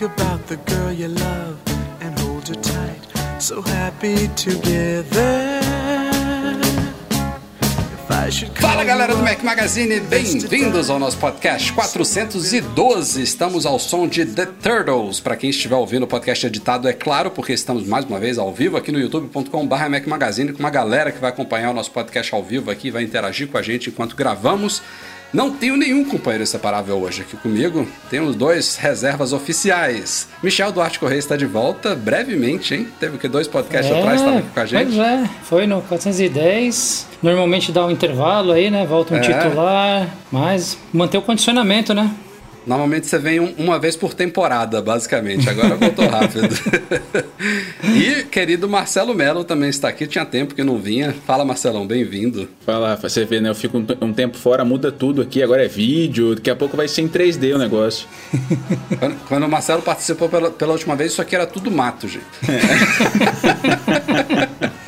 Think about the girl you love and hold her tight. So happy together. Fala galera do Mac Magazine, bem-vindos ao nosso podcast 412. Estamos ao som de The Turtles. Para quem estiver ouvindo o podcast editado, é claro, porque estamos mais uma vez ao vivo aqui no youtube.com/barra Mac Magazine com uma galera que vai acompanhar o nosso podcast ao vivo aqui, vai interagir com a gente enquanto gravamos. Não tenho nenhum companheiro inseparável hoje aqui comigo. Temos dois reservas oficiais. Michel Duarte Correia está de volta, brevemente, hein? Teve que dois podcasts é, atrás, estava aqui com a gente. Pois é, foi no 410. Normalmente dá um intervalo aí, né? Volta um é. titular, mas manter o condicionamento, né? Normalmente você vem um, uma vez por temporada, basicamente. Agora voltou rápido. e querido Marcelo Melo também está aqui. Tinha tempo que não vinha. Fala, Marcelão, bem-vindo. Fala, você vê, né? Eu fico um, um, tempo fora, muda tudo aqui. Agora é vídeo. Daqui a pouco vai ser em 3D o negócio. quando, quando, o Marcelo participou pela, pela última vez, isso aqui era tudo mato, gente. É.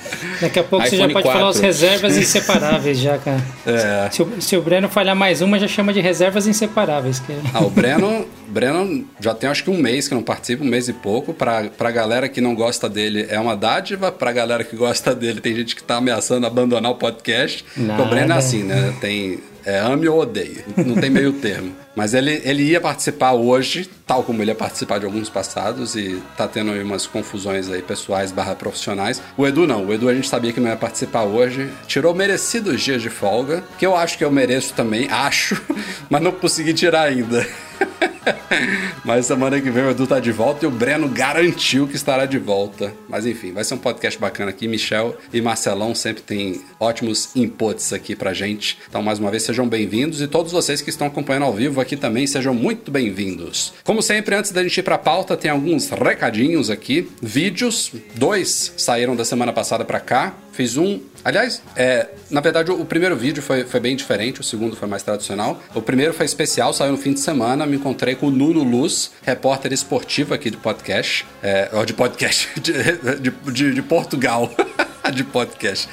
Daqui a pouco você já pode 4. falar as reservas inseparáveis já, cara. É. Se, o, se o Breno falhar mais uma, já chama de reservas inseparáveis. Que... Ah, o Breno, Breno já tem acho que um mês que não participa, um mês e pouco. Pra, pra galera que não gosta dele é uma dádiva, pra galera que gosta dele tem gente que tá ameaçando abandonar o podcast. O Breno é assim, né? Tem é, ame ou odeie. Não tem meio termo. Mas ele, ele ia participar hoje, tal como ele ia participar de alguns passados, e tá tendo aí umas confusões aí pessoais barra profissionais. O Edu não, o Edu a gente sabia que não ia participar hoje. Tirou merecidos dias de folga, que eu acho que eu mereço também, acho, mas não consegui tirar ainda. Mas semana que vem o Edu tá de volta e o Breno garantiu que estará de volta. Mas enfim, vai ser um podcast bacana aqui. Michel e Marcelão sempre tem ótimos inputs aqui pra gente. Então, mais uma vez, sejam bem-vindos e todos vocês que estão acompanhando ao vivo aqui também, sejam muito bem-vindos. Como sempre, antes da gente ir pra pauta, tem alguns recadinhos aqui. Vídeos, dois saíram da semana passada pra cá. Fiz um. Aliás, é, na verdade, o, primeiro vídeo foi, foi bem diferente, o segundo foi mais tradicional. O primeiro foi especial, saiu no fim de semana. Me encontrei com o Nuno Luz, repórter esportivo aqui de podcast. É, de podcast, de, de, de, de Portugal. de podcast.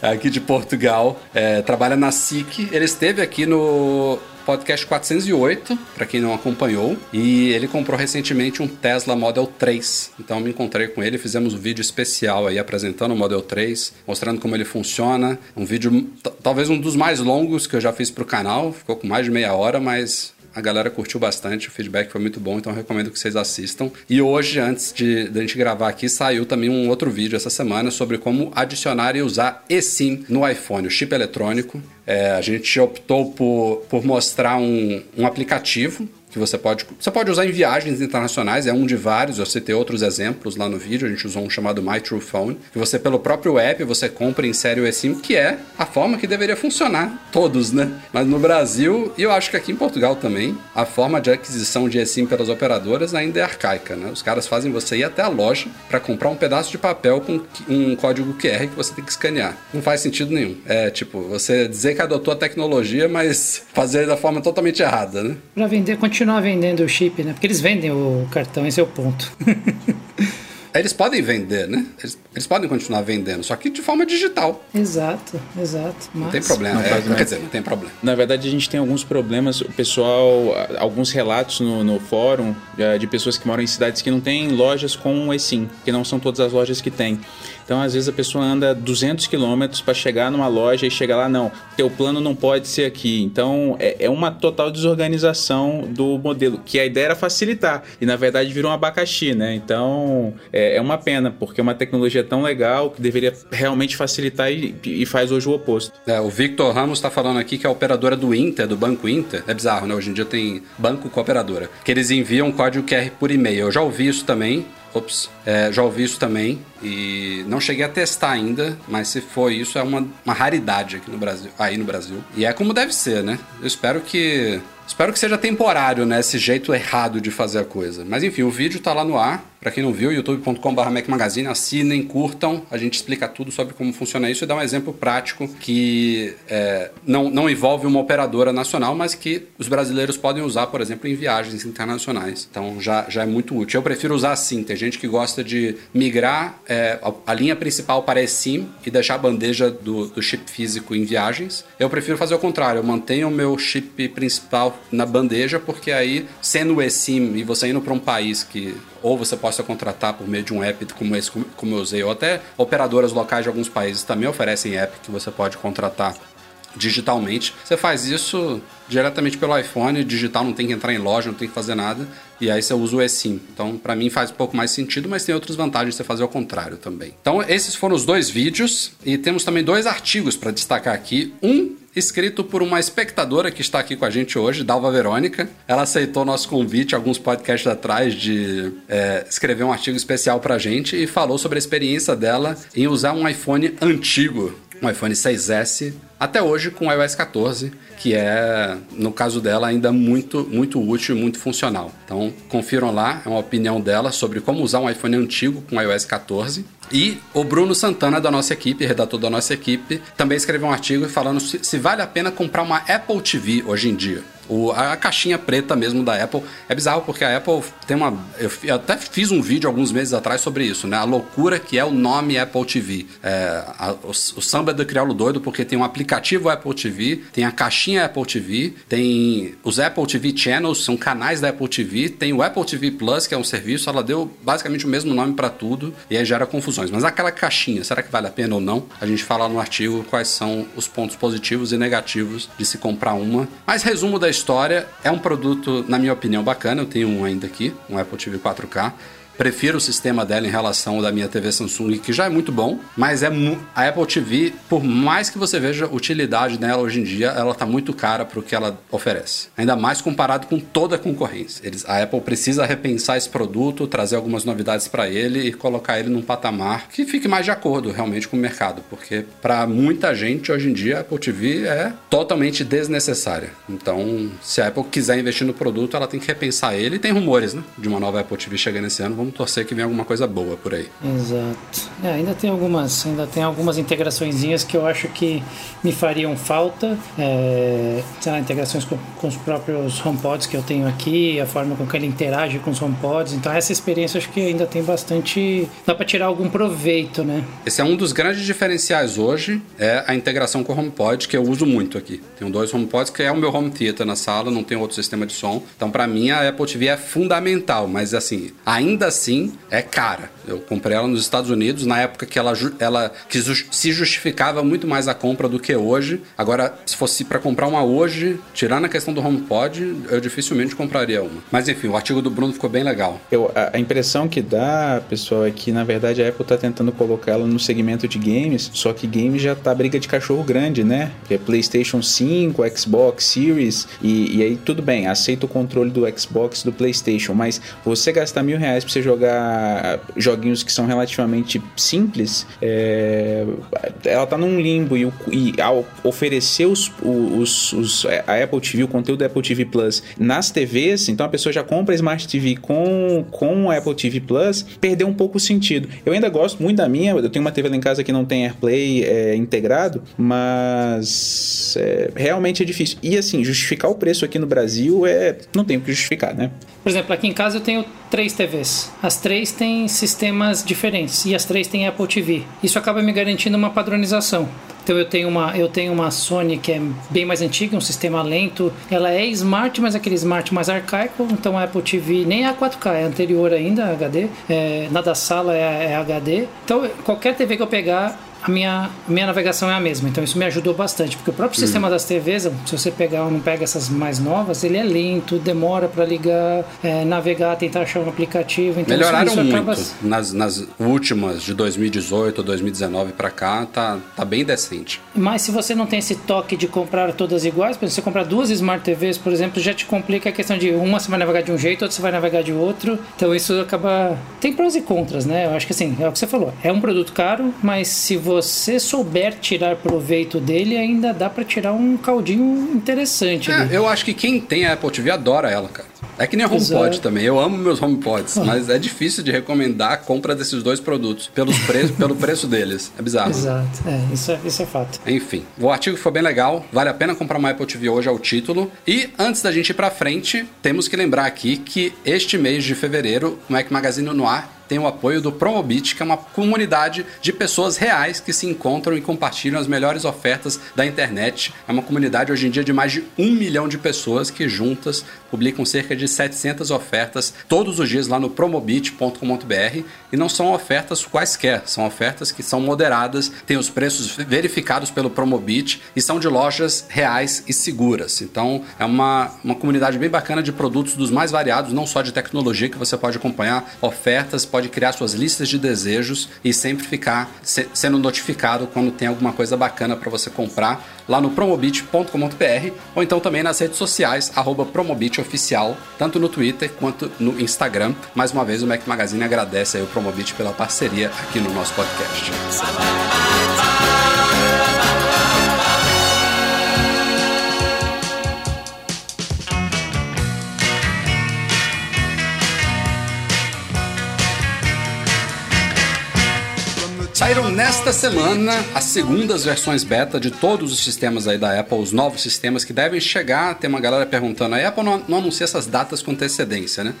Aqui de Portugal. É, trabalha na SIC. Ele esteve aqui no podcast 408, para quem não acompanhou, e ele comprou recentemente um Tesla Model 3. Então me encontrei com ele, fizemos um vídeo especial aí apresentando o Model 3, mostrando como ele funciona. Um vídeo talvez um dos mais longos que eu já fiz para o canal, ficou com mais de meia hora, mas a galera curtiu bastante, o feedback foi muito bom, então recomendo que vocês assistam. E hoje, antes de, de a gente gravar aqui, saiu também um outro vídeo essa semana sobre como adicionar e usar eSIM no iPhone, o chip eletrônico. É, a gente optou por, por mostrar um, um aplicativo que você pode, você pode usar em viagens internacionais, é um de vários, eu citei outros exemplos lá no vídeo, a gente usou um chamado My True Phone, que você pelo próprio app você compra em série o eSIM, que é a forma que deveria funcionar, todos, né? Mas no Brasil, e eu acho que aqui em Portugal também, a forma de aquisição de eSIM pelas operadoras ainda é arcaica, né? Os caras fazem você ir até a loja para comprar um pedaço de papel com um código QR que você tem que escanear. Não faz sentido nenhum. É tipo, você dizer que adotou a tecnologia, mas fazer da forma totalmente errada, né? Pra vender, continuar vendendo o chip, né? Porque eles vendem o cartão, esse é o ponto. Eles podem vender, né? Eles, eles, podem continuar vendendo, só que de forma digital. Exato, exato. Mas... Não tem problema. Não, é, quer dizer, não tem problema. Na verdade, a gente tem alguns problemas. O pessoal, alguns relatos no, no fórum de pessoas que moram em cidades que não têm lojas com o eSIM, que não são todas as lojas que têm. Então, às vezes, a pessoa anda 200 quilômetros para chegar numa loja e chega lá, não, teu plano não pode ser aqui. Então, é, é, uma total desorganização do modelo, que a ideia era facilitar, e na verdade virou um abacaxi, né? Então, é, é uma pena, porque é uma tecnologia tão legal que deveria realmente facilitar e, e faz hoje o oposto. É, o Victor Ramos está falando aqui que a operadora do Inter, do Banco Inter, é bizarro, né? Hoje em dia tem banco com operadora, que eles enviam código QR por e-mail. Eu já ouvi isso também, Ops, é, já ouvi isso também. E não cheguei a testar ainda, mas se for isso, é uma, uma raridade aqui no Brasil, aí no Brasil. E é como deve ser, né? Eu espero que Espero que seja temporário, né? Esse jeito errado de fazer a coisa. Mas enfim, o vídeo tá lá no ar. Para quem não viu, youtube.com.br Magazine, assinem, curtam. A gente explica tudo sobre como funciona isso e dá um exemplo prático que é, não, não envolve uma operadora nacional, mas que os brasileiros podem usar, por exemplo, em viagens internacionais. Então já, já é muito útil. Eu prefiro usar assim. Tem gente que gosta de migrar é, a, linha principal para eSIM e deixar a bandeja do, do chip físico em viagens. Eu prefiro fazer o contrário. Eu mantenho o meu chip principal na bandeja, porque aí, sendo o eSIM e você indo para um país que ou você possa contratar por meio de um app como esse, como eu usei, ou até operadoras locais de alguns países também oferecem app que você pode contratar digitalmente. Você faz isso diretamente pelo iPhone, digital, não tem que entrar em loja, não tem que fazer nada, e aí você usa o eSIM. Então, para mim faz um pouco mais sentido, mas tem outras vantagens você fazer ao contrário também. Então, esses foram os dois vídeos e temos também dois artigos para destacar aqui. Um escrito por uma espectadora que está aqui com a gente hoje, Dalva Verônica. Ela aceitou nosso convite alguns podcasts atrás de é, escrever um artigo especial para a gente e falou sobre a experiência dela em usar um iPhone antigo, um iPhone 6S, até hoje com o iOS 14 que é, no caso dela, ainda muito, muito útil e muito funcional. Então, confiram lá, é uma opinião dela sobre como usar um iPhone antigo com iOS 14. E o Bruno Santana, da nossa equipe, redator da nossa equipe, também escreveu um artigo falando se, se vale a pena comprar uma Apple TV hoje em dia. O, a, a, caixinha preta mesmo da Apple é bizarro porque a Apple tem uma. Eu, eu, até fiz um vídeo alguns meses atrás sobre isso, né? A loucura que é o nome Apple TV. É, a, o, o, samba é do crioulo doido porque tem um aplicativo Apple TV, tem a caixinha Apple TV, tem os Apple TV Channels, são canais da Apple TV, tem o Apple TV Plus, que é um serviço, ela deu basicamente o mesmo nome para tudo e aí gera confusões. Mas aquela caixinha, será que vale a pena ou não? A gente fala no artigo quais são os pontos positivos e negativos de se comprar uma. Mas resumo da história, é um produto, na minha opinião, bacana. Eu tenho um ainda aqui, um Apple TV 4K. Prefiro o sistema dela em relação ao da minha TV Samsung, que já é muito bom, mas é a Apple TV, por mais que você veja utilidade nela hoje em dia, ela está muito cara para o que ela oferece. Ainda mais comparado com toda a concorrência. Eles, a Apple precisa repensar esse produto, trazer algumas novidades para ele e colocar ele num patamar que fique mais de acordo realmente com o mercado, porque para muita gente hoje em dia a Apple TV é totalmente desnecessária. Então, se a Apple quiser investir no produto, ela tem que repensar ele. E tem rumores, né, de uma nova Apple TV chegando esse ano. Vamos vamos torcer que venha alguma coisa boa por aí. Exato. É, ainda tem algumas, ainda tem algumas integraçõezinhas que eu acho que me fariam falta. É, sei lá, integrações com, com, os próprios HomePods que eu tenho aqui, a forma com que ele interage com os HomePods. Então essa experiência acho que ainda tem bastante, dá para tirar algum proveito, né? Esse é um dos grandes diferenciais hoje, é a integração com o HomePod que eu uso muito aqui. Tenho dois HomePods que é o meu home theater na sala, não tem outro sistema de som. Então para mim a Apple TV é fundamental, mas assim, ainda assim é cara. Eu comprei ela nos Estados Unidos na época que ela, ela que se justificava muito mais a compra do que hoje. Agora, se fosse para comprar uma hoje, tirando a questão do HomePod, eu dificilmente compraria uma. Mas enfim, o artigo do Bruno ficou bem legal. Eu, a, impressão que dá, pessoal, é que na verdade a Apple está tentando colocar ela no segmento de games, só que games já tá briga de cachorro grande, né? Que é PlayStation 5, Xbox Series, e, e aí tudo bem, aceita o controle do Xbox do PlayStation, mas você gastar mil reais pra você jogar joguinhos que são relativamente simples, é, ela tá num limbo e, e ao oferecer os, os, os, a Apple TV, o conteúdo da Apple TV Plus nas TVs, então a pessoa já compra a Smart TV com, com a Apple TV Plus, perdeu um pouco o sentido. Eu ainda gosto muito da minha, eu tenho uma TV lá em casa que não tem AirPlay é, integrado, mas é, realmente é difícil. E assim, justificar o preço aqui no Brasil é não tem o que justificar, né? Por exemplo, aqui em casa eu tenho três TVs. As três têm sistemas diferentes e as três têm Apple TV. Isso acaba me garantindo uma padronização. Então eu tenho uma eu tenho uma Sony que é bem mais antiga, um sistema lento. Ela é smart, mas aquele smart mais arcaico. Então a Apple TV nem é a 4K, é anterior ainda, HD. É, na da sala é, é HD. Então qualquer TV que eu pegar a minha, a minha navegação é a mesma. Então isso me ajudou bastante, porque o próprio sistema das TVs, se você pegar ou não pega essas mais novas, ele é lento, demora para ligar, é, navegar, tentar achar um aplicativo. Então Melhoraram isso, isso muito. acaba... Nas, nas últimas de 2018 ou 2019 para cá, tá, tá bem decente. Mas se você não tem esse toque de comprar todas iguais, por exemplo, você comprar duas Smart TVs, por exemplo, já te complica a questão de uma você vai navegar de um jeito, outra você vai navegar de outro. Então isso acaba. Tem prós e contras, né? Eu acho que assim, é o que você falou. É um produto caro, mas se você souber tirar proveito dele, ainda dá para tirar um caldinho interessante. É, eu acho que quem tem a Apple TV adora ela, cara. É que nem a HomePod Exato. também. Eu amo meus HomePods, mas é difícil de recomendar a compra desses dois produtos pelos pre pelo preço deles. É bizarro. Exato, é, isso é, isso é fato. Enfim, o artigo foi bem legal, vale a pena comprar uma Apple TV hoje, é o título. E antes da gente ir pra frente, temos que lembrar aqui que este mês de fevereiro, o Mac Magazine no ar tem o apoio do Promobit, que é uma comunidade de pessoas reais que se encontram e compartilham as melhores ofertas da internet. É uma comunidade hoje em dia de mais de um milhão de pessoas que juntas publicam cerca de 700 ofertas todos os dias lá no promobit.com.br e não são ofertas quaisquer, são ofertas que são moderadas, têm os preços verificados pelo Promobit e são de lojas reais e seguras. Então é uma, uma comunidade bem bacana de produtos dos mais variados, não só de tecnologia, que você pode acompanhar ofertas, pode criar suas listas de desejos e sempre ficar se- sendo notificado quando tem alguma coisa bacana para você comprar lá no promobit.com.br ou então também nas redes sociais, arroba promobitoficial, tanto no Twitter quanto no Instagram. Mais uma vez o Mac Magazine agradece aí o Promobit pela parceria aqui no nosso podcast. Saíram nesta semana as segundas versões beta de todos os sistemas aí da Apple, os novos sistemas que devem chegar. Tem uma galera perguntando, a Apple não, não anuncia essas datas com antecedência, né?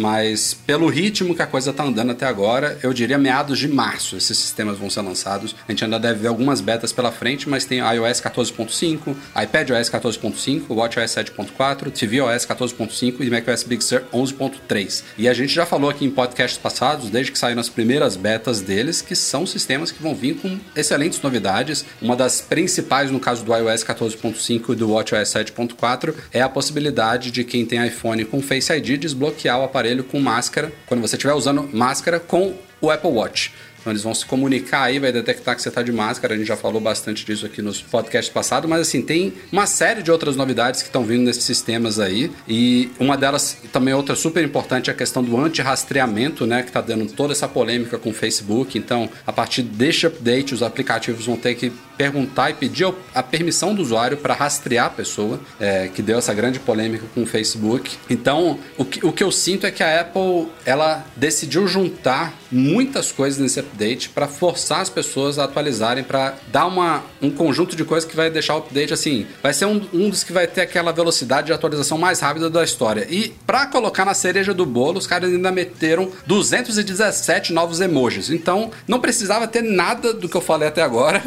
Mas pelo ritmo que a coisa tá andando até agora, eu diria meados de março esses sistemas vão ser lançados. A gente ainda deve ver algumas betas pela frente, mas tem iOS 14.5, iPadOS 14.5, WatchOS 7.4, tvOS 14.5 e macOS Big Sur 11.3. E a gente já falou aqui em podcasts passados, desde que saíram as primeiras betas deles, que são sistemas que vão vir com excelentes novidades. Uma das principais, no caso do iOS 14.5 e do WatchOS 7.4, é a possibilidade de quem tem iPhone com Face ID desbloquear o aparelho com máscara, quando você estiver usando máscara com o Apple Watch. Então eles vão se comunicar aí, vai detectar que você está de máscara. A gente já falou bastante disso aqui nos podcasts passados, mas assim, tem uma série de outras novidades que estão vindo nesses sistemas aí. E uma delas, também outra super importante, é a questão do anti-rastreamento, né? Que está dando toda essa polêmica com o Facebook. Então, a partir deste update, os aplicativos vão ter que perguntar e pedir a permissão do usuário para rastrear a pessoa, é, que deu essa grande polêmica com o Facebook. Então, o que, o que eu sinto é que a Apple ela decidiu juntar muitas coisas nesse update para forçar as pessoas a atualizarem, para dar uma, um conjunto de coisas que vai deixar o update assim. Vai ser um, um dos que vai ter aquela velocidade de atualização mais rápida da história. E para colocar na cereja do bolo, os caras ainda meteram 217 novos emojis. Então, não precisava ter nada do que eu falei até agora.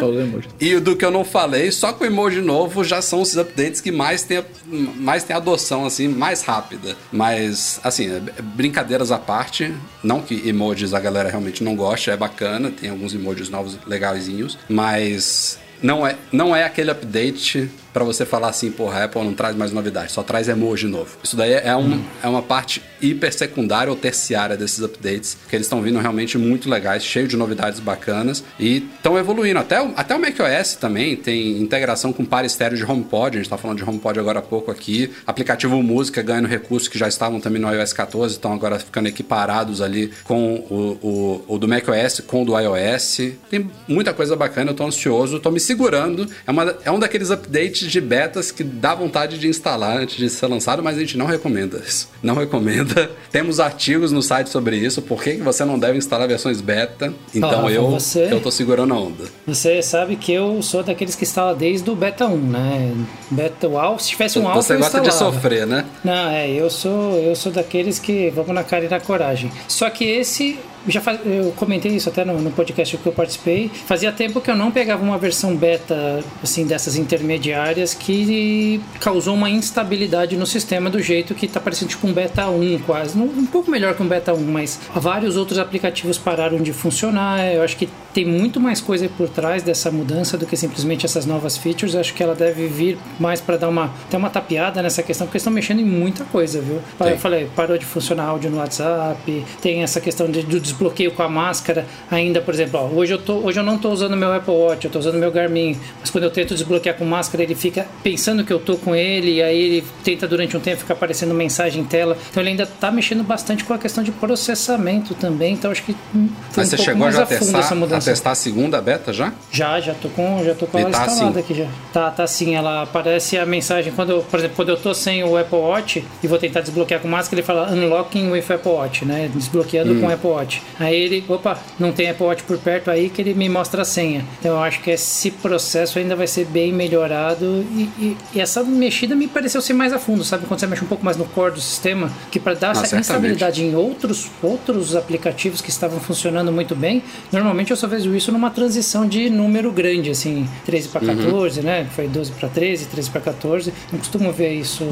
E do que eu não falei, só com o emoji novo já são os updates que mais tem, mais tem adoção, assim, mais rápida. Mas, assim, é- brincadeiras à parte, não que emojis a galera realmente não gosta, é bacana, tem alguns emojis novos legaisinhos, mas não é, não é aquele update pra você falar assim, porra, a Apple não traz mais novidade, só traz emoji novo. Isso daí é, um, é uma parte hiper secundária ou terciária desses updates, que eles estão vindo realmente muito legais, cheio de novidades bacanas e estão evoluindo. Até o, até o macOS também tem integração com par estéreo de HomePod, a gente tá falando de HomePod agora há pouco aqui. Aplicativo Música ganhando recursos que já estavam também no iOS 14, estão agora ficando equiparados ali com o, o, o do macOS, com o do iOS. Tem muita coisa bacana, eu tô ansioso, tô me segurando. É, uma, é um daqueles updates de betas que dá vontade de instalar antes de ser lançado, mas a gente não recomenda isso. Não recomenda. Temos artigos no site sobre isso, por que você não deve instalar versões beta. Então Ah, eu, você- eu tô segurando a onda. Você sabe que eu sou daqueles que instala desde o Beta 1, né? Beta Alpha, se tivesse um Alpha você gosta de sofrer, né? Não, é, eu sou, eu sou daqueles que vamos na cara e na coragem. Só que esse já faz, eu comentei isso até no, no, podcast que eu participei. Fazia tempo que eu não pegava uma versão beta assim dessas intermediárias que causou uma instabilidade no sistema do jeito que está parecendo tipo um beta 1 quase, um pouco melhor que um beta 1, mas vários outros aplicativos pararam de funcionar. Eu acho que tem muito mais coisa por trás dessa mudança do que simplesmente essas novas features. Eu acho que ela deve vir mais para dar uma até uma tapeada nessa questão, porque estão mexendo em muita coisa, viu? Eu falei, parou de funcionar áudio no WhatsApp, tem essa questão de, do desbloqueio com a máscara ainda, por exemplo, ó, hoje eu tô, hoje eu não estou usando meu Apple Watch, eu estou usando meu Garmin, mas quando eu tento desbloquear com máscara, ele fica pensando que eu tô com ele, e aí ele tenta durante um tempo ficar aparecendo mensagem em tela. Então ele ainda está mexendo bastante com a questão de processamento também, então acho que foi mas um você chegou já a testar, essa mudança. a testar a segunda beta já? Já, já tô com, já tô com ela tá instalada assim. aqui já. Tá, tá assim, ela aparece a mensagem quando, eu, por exemplo, quando eu tô sem o Apple Watch e vou tentar desbloquear com máscara, ele fala unlocking with Apple Watch, né? Desbloqueando hum. com Apple Watch. Aí ele, opa, não tem Apple Watch por perto aí que ele me mostra a senha. Então eu acho que esse processo ainda vai ser bem melhorado e, e, e essa mexida me pareceu ser mais a fundo, sabe? Quando você mexe um pouco mais no core do sistema, que para dar ah, essa instabilidade em outros, outros aplicativos que estavam funcionando muito bem, normalmente eu só vejo isso numa transição de número grande, assim, 13 para 14, uhum. né? Foi 12 para 13, 13 para 14. Não costumo ver isso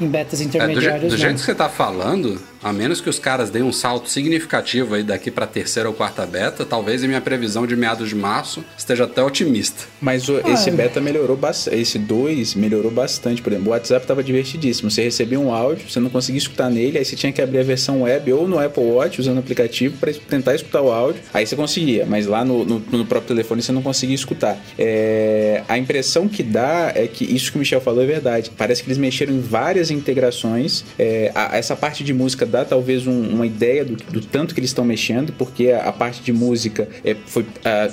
em betas intermediárias. É, do, je do jeito que você está falando, a menos que os caras deem um salto significativo aí daqui para terceira ou quarta beta, talvez a minha previsão de meados de março esteja até otimista. Mas o, ah, esse beta melhorou bastante, esse 2 melhorou bastante. Por exemplo, o WhatsApp estava divertidíssimo. Você recebia um áudio, você não conseguia escutar nele, aí você tinha que abrir a versão web ou no Apple Watch usando o aplicativo para tentar escutar o áudio. Aí você conseguia, mas lá no, no, no próprio telefone você não conseguia escutar. É, a impressão que dá é que isso que o Michel falou é verdade. Parece que eles mexeram em várias integrações. É, a, essa parte de música dá talvez um, uma ideia do, do, tanto que eles estão mexendo, porque a, a parte de música é, foi, a,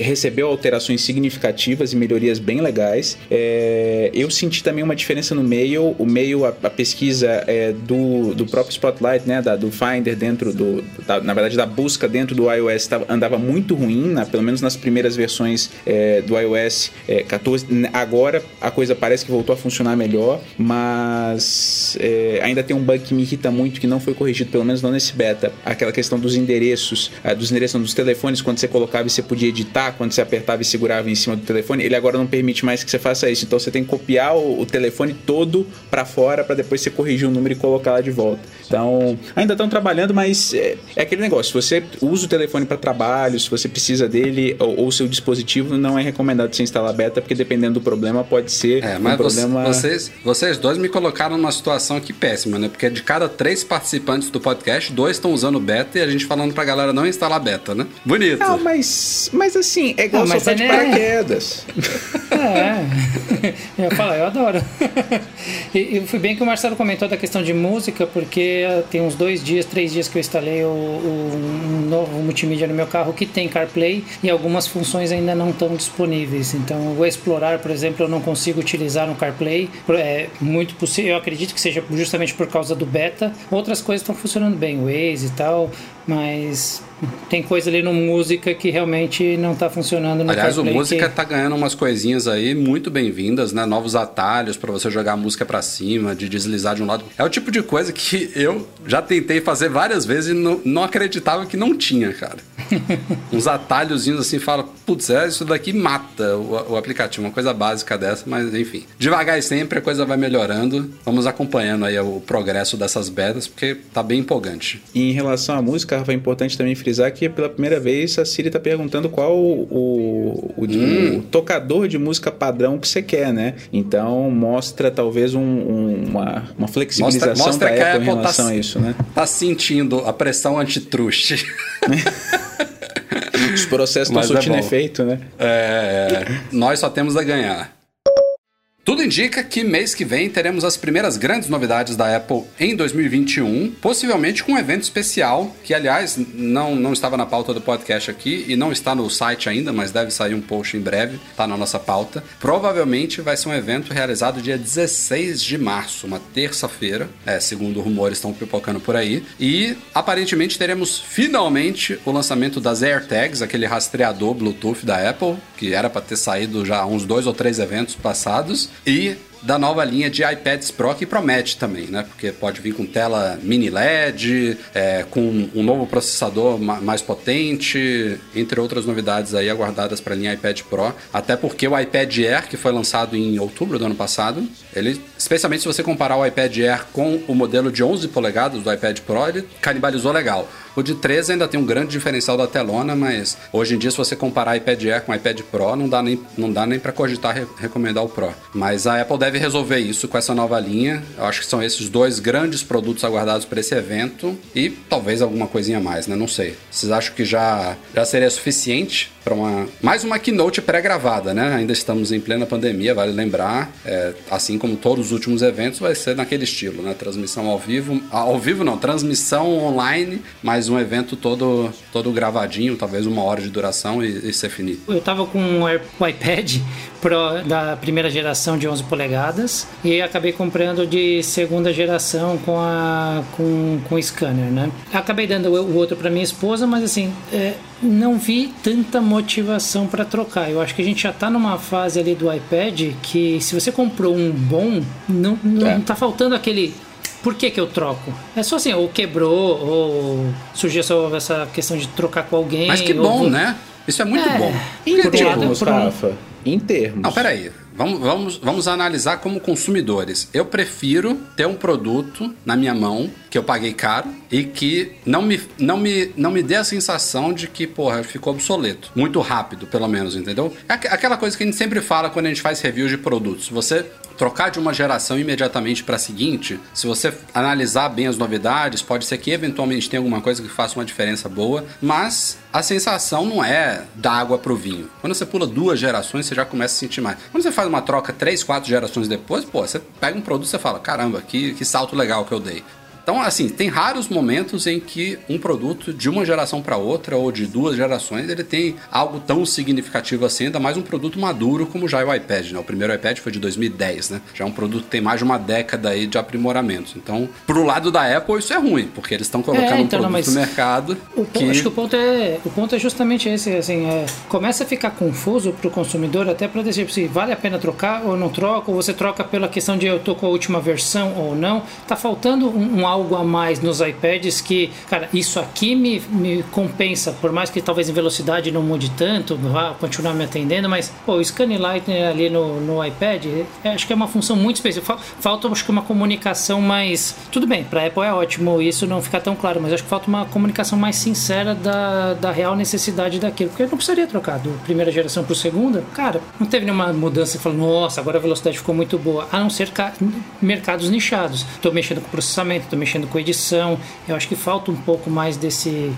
recebeu alterações significativas e melhorias bem legais. É, eu senti também uma diferença no mail. O mail, a, a pesquisa é, do, do próprio Spotlight, né, da, do Finder dentro do, da, na verdade, da busca dentro do iOS tava, andava muito ruim, na, pelo menos nas primeiras versões é, do iOS 14. É, Agora a coisa parece que voltou a funcionar melhor, mas é, ainda tem um bug que me irrita muito que não foi corrigido, pelo menos não nesse beta. Aquela questão dos endereços, uh, dos endereços dos telefones, quando você colocava e você podia editar, quando você apertava e segurava em cima do telefone, ele agora não permite mais que você faça isso. Então você tem que copiar o, o telefone todo para fora para depois você corrigir o número e colocar lá de volta. Então, ainda estão trabalhando, mas é, é, aquele negócio. Se você usa o telefone para trabalho, se você precisa dele ou o seu dispositivo, não é recomendado você instalar beta, porque dependendo do problema pode ser é, mas um problema... vocês, vocês dois me colocaram numa situação aqui péssima, né? Porque de cada três participantes do podcast, dois estão usando beta e a gente falando pra galera não instalar beta, né? Bonito. Não, mas, mas assim, é igual não, soltar é, de paraquedas. É. Eu falo, eu adoro. E, e foi bem que o Marcelo comentou da questão de música, porque tem uns dois dias, três dias que eu instalei o, o um novo multimídia no meu carro que tem CarPlay e algumas funções ainda não estão disponíveis. Então, o Explorar, por exemplo, eu não consigo utilizar no CarPlay. É muito possível, eu acredito que seja justamente por causa do beta. Outras coisas estão funcionando bem, o Waze e tal, mas tem coisa ali no música que realmente não está funcionando no Aliás, o música que... tá ganhando umas coisinhas aí muito bem-vindas, né? Novos atalhos para você jogar a música para cima, de deslizar de um lado. É o tipo de coisa que eu já tentei fazer várias vezes e não, não acreditava que não tinha, cara. Uns atalhozinhos assim, fala, putz, é, isso daqui mata o, o, aplicativo, uma coisa básica dessa, mas enfim. Devagar e sempre a coisa vai melhorando. Vamos acompanhando aí o progresso dessas betas, porque tá bem empolgante. E em relação à música, Rafa, é importante também frisar que pela primeira vez a Siri está perguntando qual o, o, o, hum. o, tocador de música padrão que você quer, né? Então mostra talvez um, um, uma, uma flexibilização mostra, mostra da Apple, Apple em tá relação tá, a isso, né? Tá sentindo a pressão antitruste. Os processos estão é surtindo é efeito, né? É, nós só temos a ganhar. Tudo indica que mês que vem teremos as primeiras grandes novidades da Apple em 2021, possivelmente com um evento especial, que aliás não, não estava na pauta do podcast aqui e não está no site ainda, mas deve sair um post em breve, está na nossa pauta. Provavelmente vai ser um evento realizado dia 16 de março, uma terça-feira, é, segundo rumores estão pipocando por aí, e aparentemente teremos finalmente o lançamento das AirTags, aquele rastreador Bluetooth da Apple, que era para ter saído já uns dois ou três eventos passados. E da nova linha de iPads Pro que promete também, né? Porque pode vir com tela mini LED, é, com um novo processador mais potente, entre outras novidades aí aguardadas para a linha iPad Pro. Até porque o iPad Air, que foi lançado em outubro do ano passado, ele, especialmente se você comparar o iPad Air com o modelo de 11 polegadas do iPad Pro, ele canibalizou legal. O de 13 ainda tem um grande diferencial da telona, mas hoje em dia, se você comparar iPad Air com iPad Pro, não dá nem, não dá nem para cogitar re recomendar o Pro. Mas a Apple deve resolver isso com essa nova linha. Eu acho que são esses dois grandes produtos aguardados para esse evento e talvez alguma coisinha mais, né? Não sei. Vocês acham que já, já seria suficiente para uma mais uma keynote pré-gravada, né? Ainda estamos em plena pandemia, vale lembrar. É, assim como todos os últimos eventos, vai ser naquele estilo, né? Transmissão ao vivo, ao vivo não, transmissão online, mas um evento todo todo gravadinho, talvez uma hora de duração e, e ser finito. Eu tava com o iPad Pro da primeira geração de 11 polegadas e acabei comprando de segunda geração com a com, com scanner, né? Acabei dando o outro para minha esposa, mas assim, é, não vi tanta motivação para trocar. Eu acho que a gente já está numa fase ali do iPad que se você comprou um bom, não, não é. tá faltando aquele por que, que eu troco? É só assim, ou quebrou, ou surgiu essa questão de trocar com alguém. Mas que bom, ou... né? Isso é muito é, bom. Em termos, Rafa, em termos. Não, peraí. Vamos, vamos, vamos analisar como consumidores. Eu prefiro ter um produto na minha mão que eu paguei caro e que não me, não me, não me dê a sensação de que, porra, ficou obsoleto. Muito rápido, pelo menos, entendeu? É aquela coisa que a gente sempre fala quando a gente faz reviews de produtos. Você trocar de uma geração imediatamente para a seguinte, se você analisar bem as novidades, pode ser que eventualmente tenha alguma coisa que faça uma diferença boa, mas a sensação não é da água pro vinho. Quando você pula duas gerações, você já começa a sentir mais. Quando você faz uma troca três, quatro gerações depois, pô, você pega um produto e você fala, caramba, que, que salto legal que eu dei. Então, assim, tem raros momentos em que um produto de uma geração para outra ou de duas gerações ele tem algo tão significativo assim, ainda mais um produto maduro como já é o iPad, né? O primeiro iPad foi de 2010, né? Já é um produto que tem mais de uma década aí de aprimoramentos. Então, pro lado da Apple isso é ruim, porque eles estão colocando é, então, um produto não, no mercado. O, que... Acho que o ponto é, o ponto é justamente esse, assim, é, começa a ficar confuso pro consumidor até para decidir se vale a pena trocar ou não troca, ou você troca pela questão de eu tô com a última versão ou não. Tá faltando um, um algo a mais nos iPads que, cara, isso aqui me, me compensa, por mais que talvez em velocidade não mude tanto, vá continuar me atendendo, mas pô, o Scan Lightning ali no, no iPad, é, acho que é uma função muito específica. Falta, acho que uma comunicação mais. Tudo bem, para Apple é ótimo isso não ficar tão claro, mas acho que falta uma comunicação mais sincera da, da real necessidade daquilo, porque eu não precisaria trocar do primeira geração para segunda. Cara, não teve nenhuma mudança que falou, nossa, agora a velocidade ficou muito boa, a não ser mercados nichados. Estou mexendo com processamento, estou mexendo com edição. Eu acho que falta um pouco mais desse,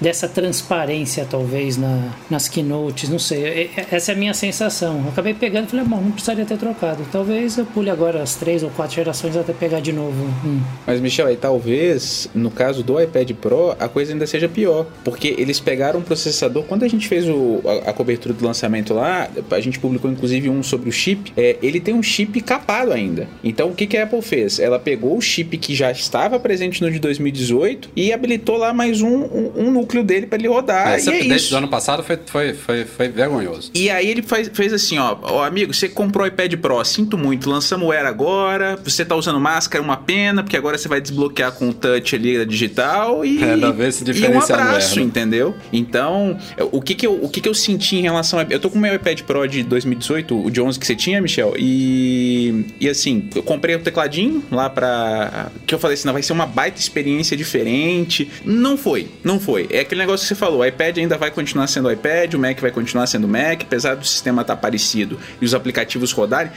dessa transparência, talvez, na, nas keynotes. Não sei. Essa é a minha sensação. Eu acabei pegando e falei, bom, não precisaria ter trocado. Talvez eu pule agora as três ou quatro gerações até pegar de novo. Hum. Mas, Michel, aí talvez, no caso do iPad Pro, a coisa ainda seja pior. Porque eles pegaram um processador. Quando a gente fez o, a, a, cobertura do lançamento lá, a gente publicou inclusive um sobre o chip. É, ele tem um chip capado ainda. Então, o que, que a Apple fez? Ela pegou o chip que já estava presente no de 2018 e habilitou lá mais um, um, um núcleo dele para ele rodar. Esse é update isso. do ano passado foi, foi, foi, foi vergonhoso. E aí ele faz, fez assim, ó, ó, amigo, você comprou o iPad Pro, sinto muito, lançamos o Air agora, você tá usando máscara, uma pena, porque agora você vai desbloquear com o touch ali digital e, é, da vez e um abraço, entendeu? Então, o que que eu, o que que eu senti em relação a... Eu tô com o meu iPad Pro de 2018, o de 11 que você tinha, Michel, e, e assim, eu comprei o tecladinho lá pra... que eu falei assim, não, vai ser uma baita experiência diferente. Não foi, não foi. É aquele negócio que você falou, o iPad ainda vai continuar sendo iPad, o Mac vai continuar sendo Mac, apesar do sistema estar tá parecido e os aplicativos rodarem.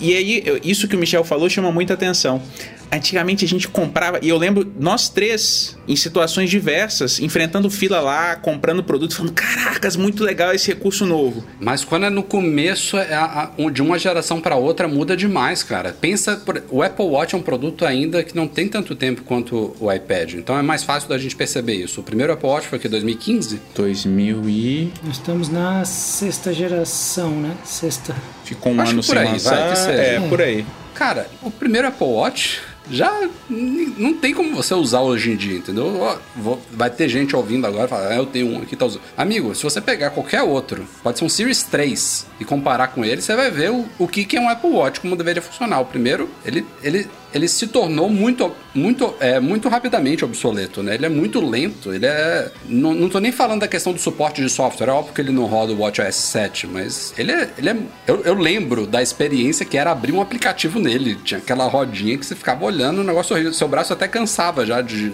E aí, isso que o Michel falou chama muita atenção. Antigamente a gente comprava, e eu lembro nós três, em situações diversas, enfrentando fila lá, comprando produtos, falando: caracas, muito legal esse recurso novo. Mas quando é no começo, é a, a, de uma geração para outra muda demais, cara. Pensa, o Apple Watch é um produto ainda que não tem tanto tempo quanto o iPad, então é mais fácil da gente perceber isso. O primeiro Apple Watch foi que 2015? 2000 e. Nós estamos na sexta geração, né? Sexta. Ficou um Acho ano sem aí, lançar. Vai, é, é, por aí. Cara, o primeiro Apple Watch já não tem como você usar hoje em dia, entendeu? Vai ter gente ouvindo agora e falar, ah, eu tenho um aqui, tá usando. Amigo, se você pegar qualquer outro, pode ser um Series 3, e comparar com ele, você vai ver o, o que, que é um Apple Watch, como deveria funcionar. O primeiro, ele, ele, ele se tornou muito, muito, é, muito rapidamente obsoleto, né? Ele é muito lento, ele é... Não, não tô nem falando da questão do suporte de software, é óbvio que ele não roda o WatchOS 7, mas ele é... Ele é eu, eu lembro da experiência que era abrir um aplicativo nele, tinha aquela rodinha que você ficava olhando, o negócio horrível, seu braço até cansava já de...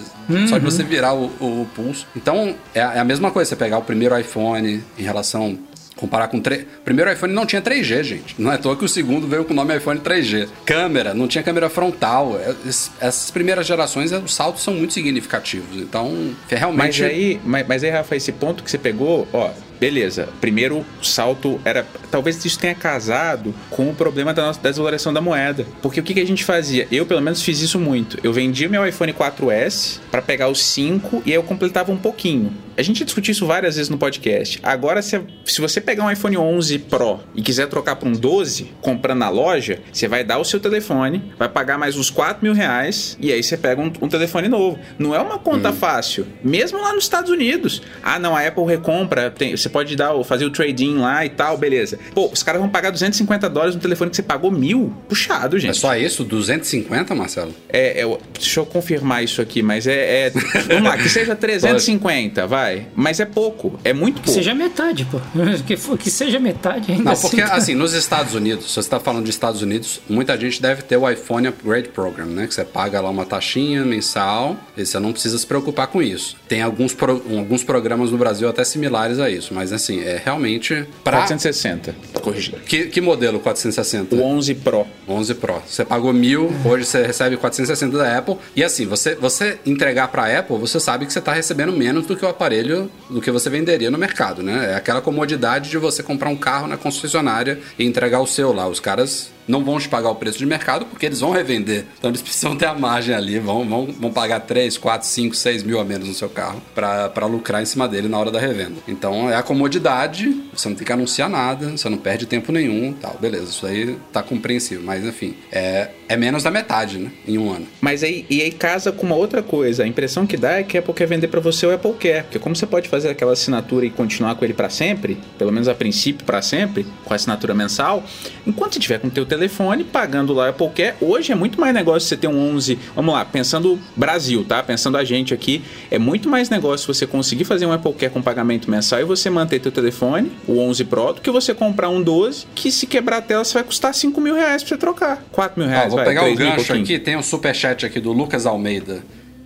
Só de você virar o, o pulso. Então, é, é a mesma coisa, você pegar o primeiro iPhone em relação Comparar com. Tre... O primeiro iPhone não tinha 3G, gente. Não é à toa que o segundo veio com o nome iPhone 3G. Câmera, não tinha câmera frontal. É- es- Essas primeiras gerações, é, os saltos são muito significativos. Então, é Mas realmente. aí, mas, mas aí, Rafa, esse ponto que você pegou, ó, beleza. Primeiro salto era. Talvez isso tenha casado com o problema da nossa desvalorização da moeda. Porque o que, que a gente fazia? Eu, pelo menos, fiz isso muito. Eu vendia meu iPhone 4S para pegar o 5 e aí eu completava um pouquinho. A gente discutiu isso várias vezes no podcast. Agora, se, se você pegar um iPhone 11 Pro e quiser trocar para um 12, comprando na loja, você vai dar o seu telefone, vai pagar mais uns 4 mil reais e aí você pega um, um telefone novo. Não é uma conta fácil. Mesmo lá nos Estados Unidos. Ah, não, a Apple recompra, tem- você pode dar, fazer o trade-in lá e tal, beleza. Pô, os caras vão pagar 250 dólares no telefone que você pagou mil. Puxado, gente. É só isso? 250, Marcelo? É, é, deixa eu confirmar isso aqui, mas é. é- vamos lá, que seja 350, vai. Mas é pouco, é muito Que pouco. seja metade, pô. Que, for- que seja metade ainda Não, assim. porque tá- assim, nos Estados Unidos, se você está falando de Estados Unidos, muita gente deve ter o iPhone Upgrade Program, né? Que você paga lá uma taxinha mensal e você não precisa se preocupar com isso. Tem alguns, pro- alguns programas no Brasil até similares a isso, mas assim, é realmente para 460, corrigir. que, que modelo 460? O 11 Pro. 11 Pro. Você pagou mil, hoje você recebe 460 da Apple. E assim, você, você entregar para a Apple, você sabe que você está recebendo menos do que o aparelho, do que você venderia no mercado, né? É aquela comodidade de você comprar um carro na concessionária e entregar o seu lá. Os caras não vão te pagar o preço de mercado porque eles vão revender. Então eles precisam ter a margem ali, vão, vão, vão pagar 3, 4, 5, 6 mil a menos no seu carro para lucrar em cima dele na hora da revenda. Então é a comodidade, você não tem que anunciar nada, você não perde tempo nenhum tal. Beleza, isso aí tá compreensível. Mas enfim, é, é menos da metade, né? Em um ano. Mas aí, e aí casa com uma outra coisa. A impressão que dá é que a Apple quer vender pra você o Apple Care. Porque como você pode fazer aquela assinatura e continuar com ele pra sempre, pelo menos a princípio pra sempre, com a assinatura mensal, enquanto você tiver com o teu telefone pagando lá Care, hoje é muito mais negócio você ter um 11, vamos lá, pensando Brasil, tá? Pensando a gente aqui, é muito mais negócio você conseguir fazer um Apple Care com pagamento mensal e você manter teu telefone, o 11 Pro, do que você comprar um 12, que se quebrar a tela você vai custar 5 mil reais pra você trocar. 4 mil reais, vou vai, pegar o 3 mil gancho aqui, tem um superchat aqui do Lucas Almeida.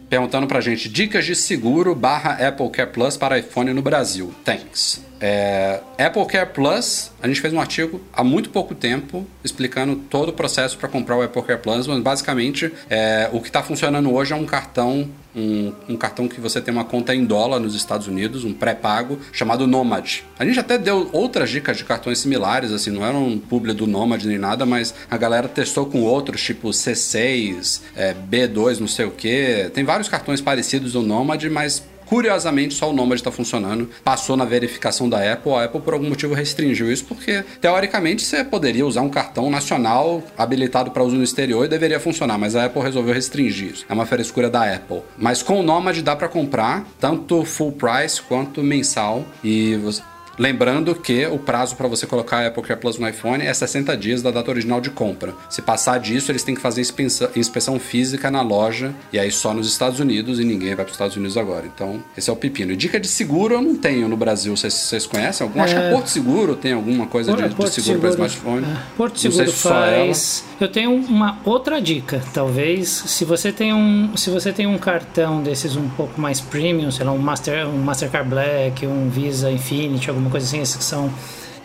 Perguntando pra gente, dicas de seguro barra Apple Care Plus para iPhone no Brasil. Thanks. É, Apple Care Plus, a gente fez um artigo há muito pouco tempo explicando todo o processo para comprar o Apple Care Plus, mas basicamente é, o que está funcionando hoje é um cartão, um, um cartão que você tem uma conta em dólar nos Estados Unidos, um pré-pago, chamado Nomad. A gente até deu outras dicas de cartões similares, assim, não era um publi do Nomad nem nada, mas a galera testou com outros, tipo C6, é, B2, não sei o que. Tem vários cartões parecidos do Nomad, mas Curiosamente, só o Nomad está funcionando. Passou na verificação da Apple. A Apple, por algum motivo, restringiu isso, porque, teoricamente, você poderia usar um cartão nacional habilitado para uso no exterior e deveria funcionar, mas a Apple resolveu restringir isso. É uma frescura da Apple. Mas com o Nomad dá para comprar tanto full price quanto mensal. E você. Lembrando que o prazo para você colocar a Apple Care Plus no iPhone é 60 dias da data original de compra. Se passar disso, eles têm que fazer inspeção, física na loja e aí só nos Estados Unidos e ninguém vai para os Estados Unidos agora. Então, esse é o pepino. E dica de seguro eu não tenho no Brasil. Vocês, vocês conhecem algum? Acho que a Porto Seguro tem alguma coisa de, de Porto seguro para smartphone. é, Porto Seguro se só ela. faz. Eu tenho uma outra dica, talvez. Se você tem um, se você tem um cartão desses um pouco mais premium, sei lá, um Master, um Mastercard Black, um Visa Infinity, alguma coisa assim, esses que são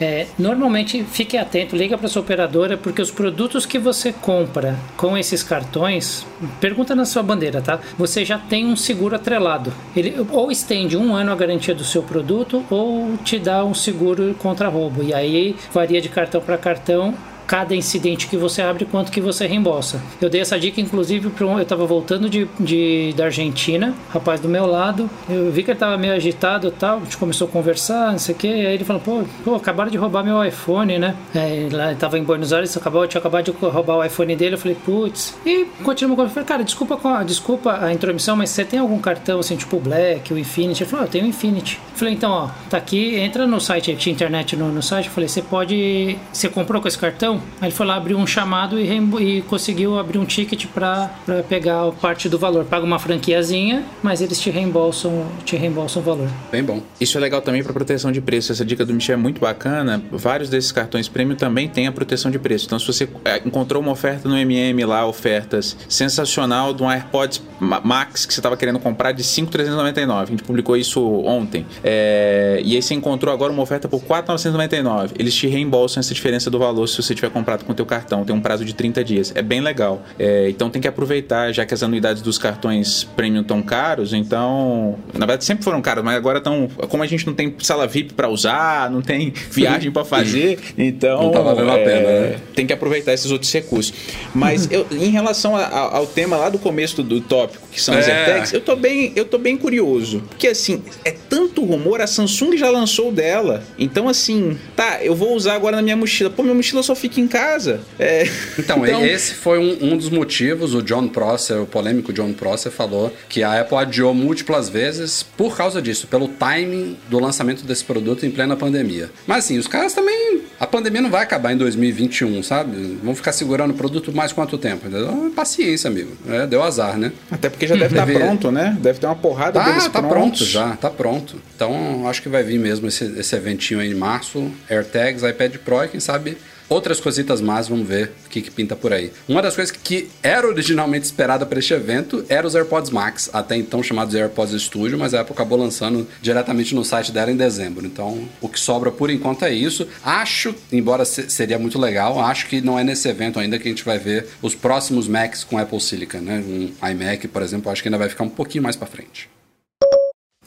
é, normalmente fique atento, liga para sua operadora, porque os produtos que você compra com esses cartões, pergunta na sua bandeira, tá? Você já tem um seguro atrelado. Ele ou estende um ano a garantia do seu produto, ou te dá um seguro contra roubo. E aí varia de cartão para cartão. Cada incidente que você abre quanto que você reembolsa. Eu dei essa dica, inclusive, para um, eu estava voltando de, de, da Argentina, rapaz do meu lado, eu vi que ele estava meio agitado e tal, a gente começou a conversar, não sei o que, aí ele falou, pô, pô, acabaram de roubar meu iPhone, né? É, ele tava em Buenos Aires, acabou, tinha acabado de roubar o iPhone dele, eu falei, putz, e continuamos conversando, falei, cara, desculpa, desculpa a intromissão, mas você tem algum cartão assim, tipo o Black, o Infinity? Ele falou, ah, eu tenho o Infinity. Eu falei, então, ó, tá aqui, entra no site, tinha internet no, no site, eu falei, você pode, você comprou com esse cartão? Aí ele foi lá, abriu um chamado e, e conseguiu abrir um ticket para pegar parte do valor. Paga uma franquiazinha, mas eles te reembolsam, te reembolsam o valor. Bem bom. Isso é legal também para proteção de preço. Essa dica do Michel é muito bacana. Vários desses cartões premium também têm a proteção de preço. Então, se você é, encontrou uma oferta no MM lá, ofertas sensacional de um AirPods Max que você estava querendo comprar de 5,399. A gente publicou isso ontem. É... E aí você encontrou agora uma oferta por 4,999. Eles te reembolsam essa diferença do valor se você tiver comprado com o teu cartão. Tem um prazo de 30 dias. É bem legal. É... Então tem que aproveitar, já que as anuidades dos cartões premium estão caros. Então, na verdade sempre foram caros, mas agora estão. Como a gente não tem sala VIP para usar, não tem viagem para fazer, então. Não tá valendo é... a pena, né? Tem que aproveitar esses outros recursos. Mas eu, em relação a, a, ao tema lá do começo do, do tópico, que são as É. AirTags, eu tô bem, eu tô bem curioso. Porque assim, é tanto rumor, a Samsung já lançou dela. Então, assim, tá, eu vou usar agora na minha mochila. Pô, minha mochila só fica em casa. É, Então, esse foi um, um dos motivos. O John Prosser, o polêmico John Prosser, falou que a Apple adiou múltiplas vezes por causa disso, pelo timing do lançamento desse produto em plena pandemia. Mas assim, os caras também. A pandemia não vai acabar em 2021, sabe? Vão ficar segurando o produto mais quanto tempo? Entendeu? Paciência, amigo. É, deu azar, né? Até porque já deve estar Deve- pronto, né? Deve ter uma porrada Tá, deles tá prontos. pronto já, tá pronto. Então acho que vai vir mesmo esse, esse eventinho aí em março. AirTags, iPad Pro e quem sabe outras cositas mais, vamos ver o que, que pinta por aí. Uma das coisas que era originalmente esperada para este evento era os AirPods Max, até então chamados AirPods Studio, mas a Apple acabou lançando diretamente no site dela em dezembro. Então o que sobra por enquanto é isso. Acho, embora se- seria muito legal, acho que não é nesse evento ainda que a gente vai ver os próximos Macs com Apple Silicon, né? Um iMac, por exemplo, acho que ainda vai ficar um pouquinho mais para frente.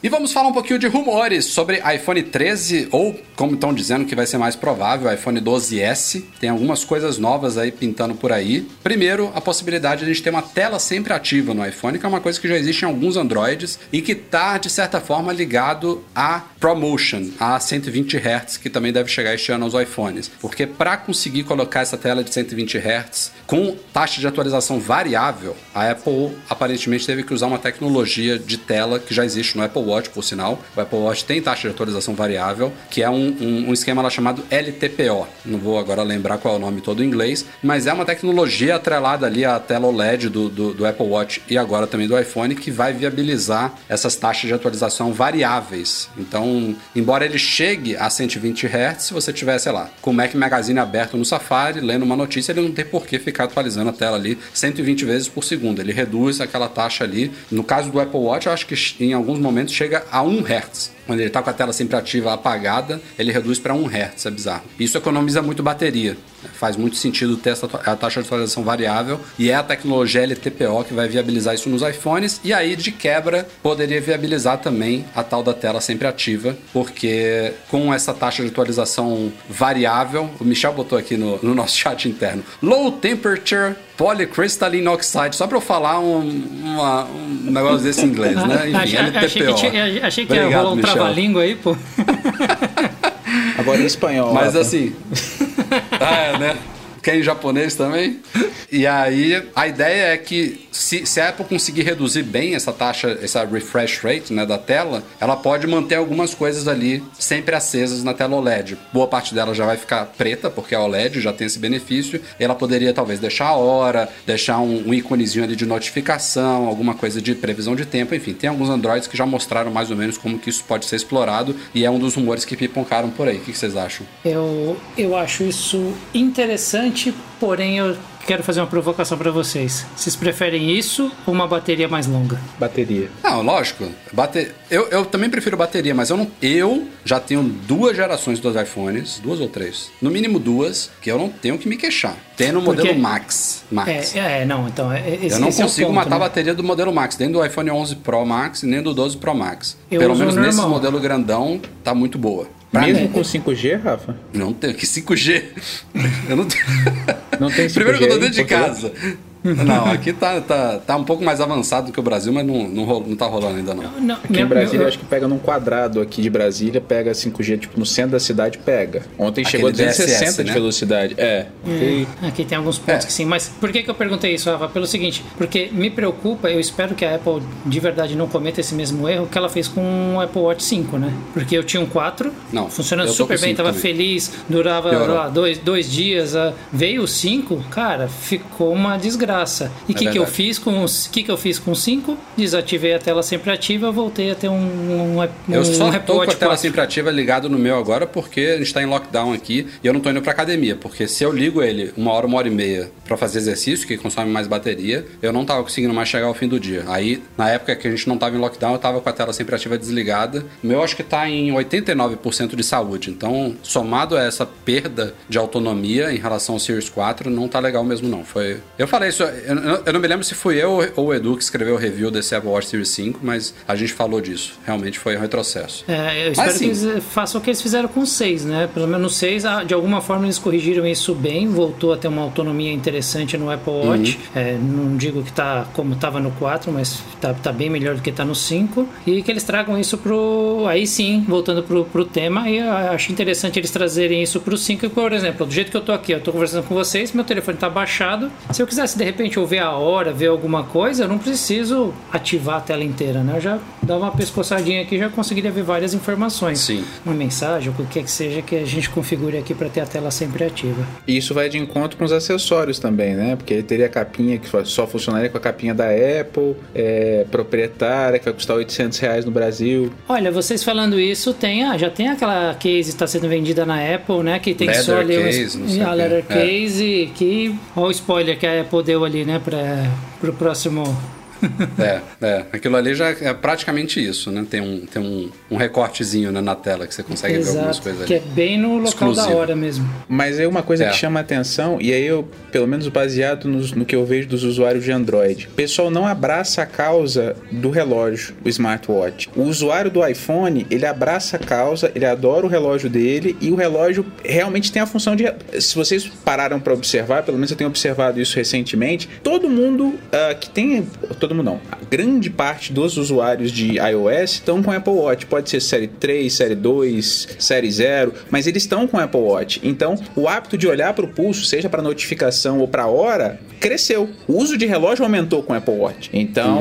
E vamos falar um pouquinho de rumores sobre iPhone 13, ou como estão dizendo que vai ser mais provável, iPhone 12S. Tem algumas coisas novas aí pintando por aí. Primeiro, a possibilidade de a gente ter uma tela sempre ativa no iPhone, que é uma coisa que já existe em alguns Androids e que está, de certa forma, ligado a ProMotion, a 120 Hz, que também deve chegar este ano aos iPhones. Porque para conseguir colocar essa tela de 120 Hz com taxa de atualização variável, a Apple aparentemente teve que usar uma tecnologia de tela que já existe no Apple Watch, por sinal. O Apple Watch tem taxa de atualização variável, que é um, um- um esquema lá chamado LTPO. Não vou agora lembrar qual é o nome todo em inglês, mas é uma tecnologia atrelada ali à tela OLED do, do, do Apple Watch e agora também do iPhone, que vai viabilizar essas taxas de atualização variáveis. Então, embora ele chegue a 120 Hz, se você tiver, sei lá, com o Mac Magazine aberto no Safari, lendo uma notícia, ele não tem por que ficar atualizando a tela ali 120 vezes por segundo. Ele reduz aquela taxa ali. No caso do Apple Watch, eu acho que em alguns momentos chega a 1 Hz. Quando ele está com a tela sempre ativa apagada, ele reduz para 1 Hz, é bizarro. Isso economiza muito bateria. né? Faz muito sentido ter essa a taxa de atualização variável e é a tecnologia LTPO que vai viabilizar isso nos iPhones e aí de quebra poderia viabilizar também a tal da tela sempre ativa, porque com essa taxa de atualização variável, o Michel botou aqui no, no nosso chat interno, low temperature polycrystalline oxide, só para eu falar um, uma- um negócio desse em inglês, né? Enfim, achei, achei que, LTPO. achei que ia Obrigado, rolar um Michel. Trava-língua aí, pô. Agora em espanhol. Mas assim. ah, é, né? Quer em japonês também? E aí, a ideia é que se, se a Apple conseguir reduzir bem essa taxa, essa refresh rate né, da tela, ela pode manter algumas coisas ali sempre acesas na tela OLED. Boa parte dela já vai ficar preta, porque a OLED já tem esse benefício. Ela poderia talvez deixar a hora, deixar um, um íconezinho ali de notificação, alguma coisa de previsão de tempo. Enfim, tem alguns Androids que já mostraram mais ou menos como que isso pode ser explorado e é um dos rumores que piponcaram por aí. O que vocês acham? Eu, eu acho isso interessante, porém eu quero fazer uma provocação para vocês. Vocês preferem isso ou uma bateria mais longa? Bateria. Não, lógico. Bate... Eu, eu também prefiro bateria, mas eu não. Eu já tenho duas gerações dos iPhones, duas ou três. No mínimo duas, que eu não tenho que me queixar. Tem no Porque- modelo Max. Max. É, é, não, então. é- Esse, eu não esse é o consigo ponto, matar a né? bateria do modelo Max, nem do iPhone 11 Pro Max, nem do 12 Pro Max. Eu Pelo menos o nesse normal. modelo grandão, tá muito boa. Pra Mesmo mim. com 5G, Rafa? Não tem. Que 5G? Eu não tenho. Não tem 5G Primeiro que eu tô dentro de casa. Não, aqui tá, tá, tá um pouco mais avançado do que o Brasil, mas não, não, rolo- não tá rolando ainda não. Não, Aqui em Brasília, meu- acho que pega num quadrado aqui de Brasília, pega 5G, tipo, no centro da cidade, pega. Ontem chegou a Aquele 260 DSS, de né? velocidade. É. E- Aqui tem alguns pontos É. que sim, mas por que, que eu perguntei isso, Rafa? Pelo seguinte, porque me preocupa, eu espero que a Apple de verdade não cometa esse mesmo erro que ela fez com o Apple Watch 5, né? Porque eu tinha um 4, Não, funcionando super bem, tava também. feliz, durava lá, dois, dois dias, ah, veio o 5, cara, ficou uma desgraça. E o É que, que eu fiz com os que, que eu fiz com o 5? Desativei a tela sempre ativa, voltei a ter um, um, um Eu só Apple tô com a tela 4. sempre ativa ligado no meu agora porque a gente tá em lockdown aqui e eu não tô indo pra academia. Porque se eu ligo ele uma hora, uma hora e meia pra fazer exercício, que consome mais bateria, eu não tava conseguindo mais chegar ao fim do dia. Aí, na época que a gente não tava em lockdown, eu tava com a tela sempre ativa desligada. O meu acho que tá em 89% de saúde. Então, somado a essa perda de autonomia em relação ao Series 4, não tá legal mesmo não. Foi... Eu falei isso, eu, eu- não me lembro se fui eu ou o Edu que escreveu o review desse Apple Watch Series 5, mas a gente falou disso. Realmente foi um retrocesso. É, eu espero Mas, que eles eh, façam o que eles fizeram com o 6, né? Pelo menos no 6, ah, de alguma forma eles corrigiram isso bem, voltou a ter uma autonomia interessante no Apple Watch. Uhum. É, não digo que tá como estava no 4, mas tá, tá bem melhor do que tá no 5. E que eles tragam isso pro. Aí sim, voltando pro, pro tema, e eu acho interessante eles trazerem isso pro 5. Por exemplo, do jeito que eu tô aqui, eu tô conversando com vocês, meu telefone tá baixado. Se eu quisesse de repente ouvir a hora, ver alguma coisa, eu não preciso ativar a tela inteira, né? Eu já dava uma pescoçadinha aqui e já conseguiria ver várias informações. Sim. Uma mensagem, o que que seja que a gente configure aqui para ter a tela sempre ativa. E isso vai de encontro com os acessórios também, né? Porque teria a capinha que só funcionaria com a capinha da Apple, é, proprietária, que vai custar 800 reais no Brasil. Olha, vocês falando isso, tem, ah, já tem aquela case que está sendo vendida na Apple, né? Que tem Leather só ali case, não sei a leather É. case, que olha o spoiler que a Apple deu ali, né? Para o próximo É, é. Aquilo ali já é praticamente isso, né? Tem um, tem um, um recortezinho né, na tela que você consegue ver algumas Exato, coisas que é ali. bem no local da Exclusivo. hora mesmo. Mas aí uma coisa É. que chama a atenção, e aí eu, pelo menos baseado nos- no, que eu vejo dos usuários de Android, o pessoal não abraça a causa do relógio, o smartwatch. O usuário do iPhone, ele abraça a causa, ele adora o relógio dele e o relógio realmente tem a função de. Se vocês pararam para observar, pelo menos eu tenho observado isso recentemente, todo mundo ah, que tem. Todo mundo não. A grande parte dos usuários de iOS estão com Apple Watch. Pode ser série 3, série 2, série 0, mas eles estão com Apple Watch. Então, o hábito de olhar para o pulso, seja para notificação ou para hora, cresceu. O uso de relógio aumentou com Apple Watch. Então,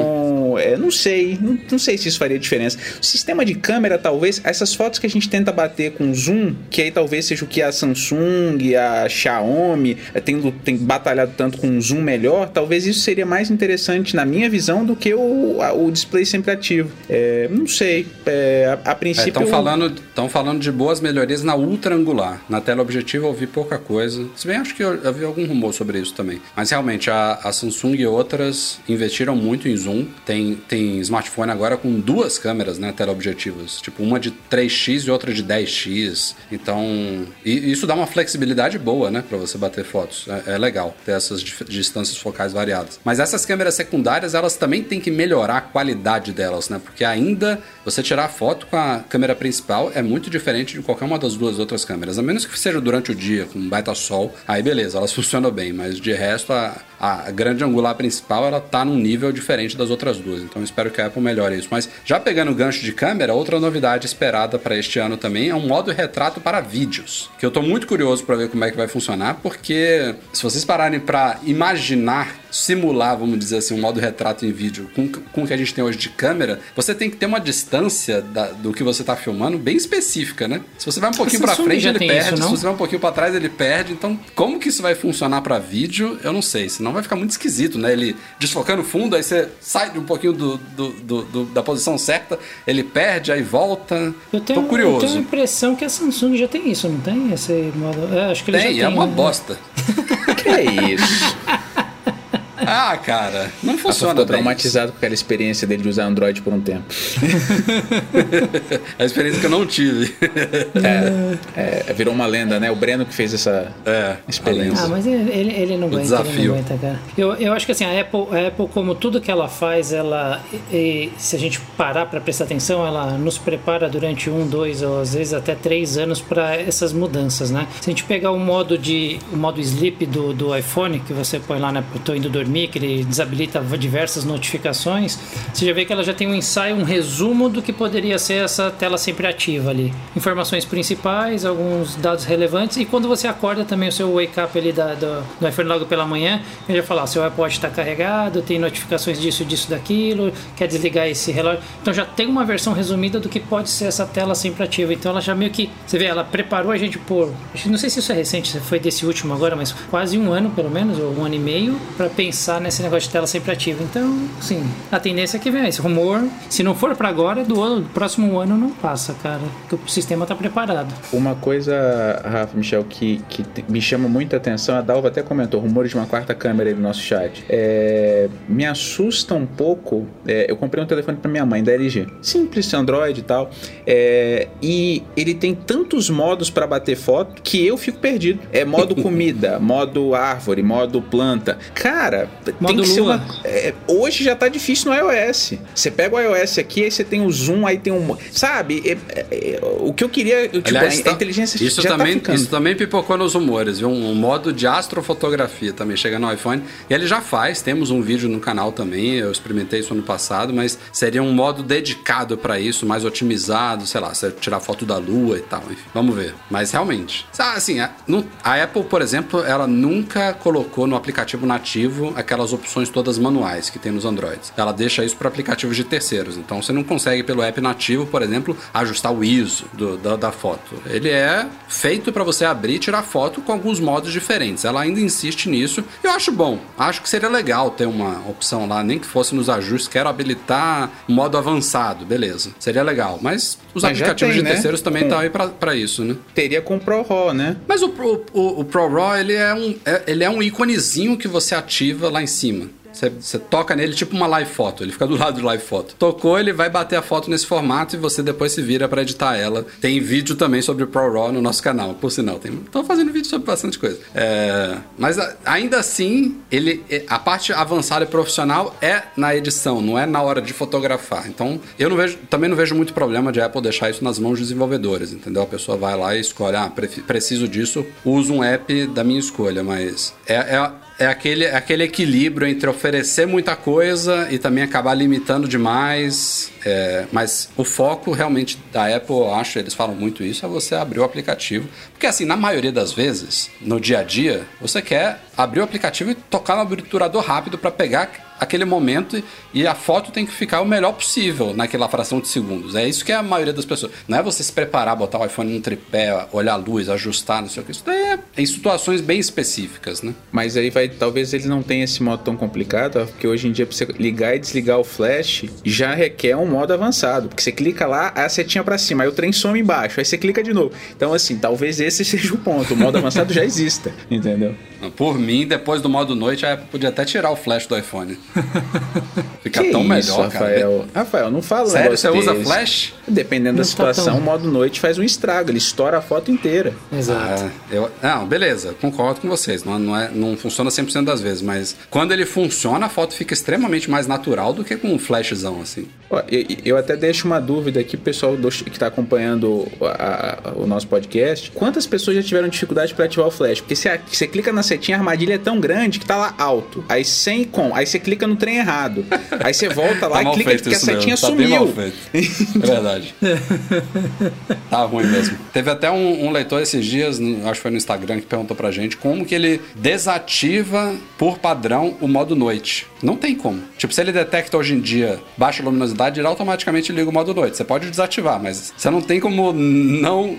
é, não sei, não, não sei se isso faria diferença. O sistema de câmera, talvez, essas fotos que a gente tenta bater com zoom, que aí talvez seja o que a Samsung, a Xiaomi eh, tem, tem batalhado tanto com zoom melhor, talvez isso seria mais interessante na minha visão do que o, a- o display sempre ativo. É, não sei. É, a, a princípio. Estão falando, tão falando de boas melhorias na ultra angular. Na tela objetiva eu vi pouca coisa. Se bem acho que eu, eu algum rumor sobre isso também. Mas realmente a, a Samsung e outras investiram muito em zoom. Tem, tem smartphone agora com duas câmeras, né, teleobjetivas. Tipo, uma de 3x e outra de 10x. Então, e isso dá uma flexibilidade boa, né, para você bater fotos. É, é legal ter essas distâncias focais variadas. Mas essas câmeras secundárias, elas também têm que melhorar a qualidade delas, né? Porque ainda você tirar foto com a câmera principal é muito diferente de qualquer uma das duas outras câmeras. A menos que seja durante o dia, com um baita sol, aí beleza, elas funcionam bem. Mas de resto, a, a grande angular principal, ela tá num nível diferente das outras duas. Então espero que a Apple melhore isso. Mas já pegando o gancho de câmera, outra novidade esperada para este ano também é um modo retrato para vídeos. Que eu tô muito curioso para ver como é que vai funcionar, porque se vocês pararem para imaginar simular, vamos dizer assim, um modo retrato em vídeo com, com o que a gente tem hoje de câmera, você tem que ter uma distância da- do que você está filmando bem específica, né? Se você vai um pouquinho para frente, ele perde. isso, se você vai um pouquinho para trás, ele perde. Então, como que isso vai funcionar para vídeo? Eu não sei. Senão vai ficar muito esquisito, né? Ele desfocando o fundo, aí você sai de um pouquinho do, do- do- do- da posição certa, ele perde, aí volta. Eu tenho, Tô curioso. eu tenho a impressão que a Samsung já tem isso, não tem? Esse modo. É, acho que ele Tem, já é tem. uma né? bosta. Que é isso? Ah, cara, não funciona. Ficou traumatizado com aquela experiência dele de usar Android por um tempo. a experiência que eu não tive. É, é, virou uma lenda, né? O Breno que fez essa é, experiência. Ah, mas ele, ele não aguenta, desafio. ele não aguenta, cara. Eu, eu acho que assim, a Apple, a Apple, como tudo que ela faz, ela. E, se a gente parar para prestar atenção, ela nos prepara durante um, dois ou às vezes até três anos para essas mudanças, né? Se a gente pegar o modo de. o modo sleep do, do iPhone, que você põe lá, né? Tô indo dormir, que ele desabilita diversas notificações, você já vê que ela já tem um ensaio, um resumo do que poderia ser essa tela sempre ativa ali. Informações principais, alguns dados relevantes, e quando você acorda também o seu wake up ali da, do, do iPhone logo pela manhã, ele vai falar: seu iPod está carregado, tem notificações disso, disso, daquilo, quer desligar esse relógio. Então já tem uma versão resumida do que pode ser essa tela sempre ativa. Então ela já meio que. Você vê, ela preparou a gente por. Não sei se isso é recente, foi desse último agora, mas quase um ano pelo menos, ou um ano e meio, para pensar nesse negócio de tela sempre ativa. Então, sim, a tendência é que venha esse rumor. Se não for para agora, do, ano, do próximo ano não passa, cara. Porque o sistema tá preparado. Uma coisa, Rafa, Michel, que, que me chama muita atenção, a Dalva até comentou, rumores de uma quarta câmera aí no nosso chat. É, me assusta um pouco. É, eu comprei um telefone para minha mãe da LG. Simples, Android e tal. É, e ele tem tantos modos para bater foto que eu fico perdido. É modo comida, modo árvore, modo planta. Cara, Modo tem que ser lua. uma. é, hoje já tá difícil no iOS. Você pega o iOS aqui, aí você tem o zoom, aí tem um. Sabe? É- é- é- o que eu queria. Tipo, Aliás, a, a tá- inteligência isso já também, tá. Isso também pipocou nos rumores, viu? Um modo de astrofotografia também chega no iPhone. E ele já faz, temos um vídeo no canal também, eu experimentei isso ano passado, mas seria um modo dedicado para isso, mais otimizado, sei lá, você tirar foto da lua e tal, enfim. Vamos ver. Mas realmente, assim, a, a Apple, por exemplo, ela nunca colocou no aplicativo nativo aquelas opções todas manuais que tem nos Androids. Ela deixa isso para aplicativos de terceiros. Então você não consegue pelo app nativo, por exemplo, ajustar o ISO do- da, da foto. Ele é feito para você abrir e tirar foto com alguns modos diferentes. Ela ainda insiste nisso. Eu acho bom. Acho que seria legal ter uma opção lá, nem que fosse nos ajustes. Quero habilitar modo avançado, beleza. Seria legal. Mas os Mas aplicativos tem, de né? terceiros também estão aí pra isso, né? Teria com o Pro RAW, né? Mas o, Pro- o, o Pro RAW, ele é, um, é- ele é um íconezinho que você ativa lá em cima. Você, toca nele tipo uma live foto, ele fica do lado do live foto. Tocou, ele vai bater a foto nesse formato e você depois se vira pra editar ela. Tem vídeo também sobre o Pro RAW no nosso canal, por sinal. Tem, tô fazendo vídeo sobre bastante coisa. É, mas a- ainda assim, ele, a parte avançada e profissional é na edição, não é na hora de fotografar. Então, eu não vejo, também não vejo muito problema de Apple deixar isso nas mãos dos desenvolvedores, entendeu? A pessoa vai lá e escolhe, ah, preciso disso, uso um app da minha escolha, mas é, é, é aquele, é aquele equilíbrio entre oferecer muita coisa e também acabar limitando demais. É, mas o foco realmente da Apple, eu acho, eles falam muito isso, é você abrir o aplicativo. Porque assim, na maioria das vezes, no dia a dia, você quer abrir o aplicativo e tocar no obturador rápido para pegar aquele momento e a foto tem que ficar o melhor possível naquela fração de segundos. É isso que é a maioria das pessoas. Não é você se preparar, botar o iPhone num tripé, olhar a luz, ajustar, não sei o que. Isso daí é em situações bem específicas, né? Mas aí vai, talvez ele não tenha esse modo tão complicado, porque hoje em dia pra você ligar e desligar o flash já requer um modo avançado, porque você clica lá, a setinha pra cima, aí o trem some embaixo, aí você clica de novo. Então assim, talvez esse seja o ponto, o modo avançado já exista, entendeu? Por mim, depois do modo noite, a Apple podia até tirar o flash do iPhone. Fica que tão isso, melhor, cara. Rafael. Rafael, não fala Sério, você usa desse. flash? Dependendo da Não tá situação, tão- o modo noite faz um estrago, ele estoura a foto inteira. Exato. Ah, eu, não, beleza, concordo com vocês. Não, não, é, não funciona 100% das vezes, mas quando ele funciona, a foto fica extremamente mais natural do que com um flashzão assim. Ó, eu, eu até deixo uma dúvida aqui, pro pessoal do- que está acompanhando a- a- o nosso podcast. Quantas pessoas já tiveram dificuldade para ativar o flash? Porque você, você clica na setinha, a armadilha é tão grande que tá lá alto. Aí sem com, aí você clica no trem errado. Aí você volta lá Tá e clica feito porque a setinha mesmo, tá bem mal sumiu. feito. É verdade. tá ruim mesmo. Teve até um, um leitor esses dias, acho que foi no Instagram, que perguntou pra gente como que ele desativa por padrão o modo noite. Não tem como. Tipo, se ele detecta hoje em dia baixa luminosidade, ele automaticamente liga o modo noite. Você pode desativar, mas você não tem como não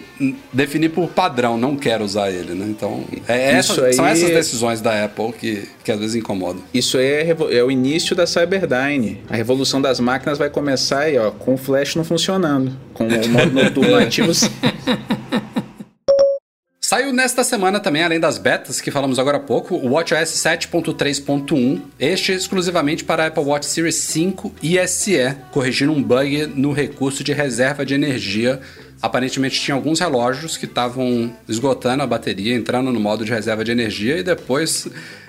definir por padrão, não quero usar ele, né? Então, é essa- são aí- essas decisões da Apple que, que às vezes incomodam. Isso aí é, é o início da Cyberdyne. A revolução das máquinas vai começar aí, ó, com o flash não funcionando. Com o modo noturno ativo. Saiu nesta semana também, além das betas que falamos agora há pouco, o WatchOS 7.3.1, este exclusivamente para a Apple Watch Series 5 e SE, corrigindo um bug no recurso de reserva de energia aparentemente tinha alguns relógios que estavam esgotando a bateria, entrando no modo de reserva de energia e depois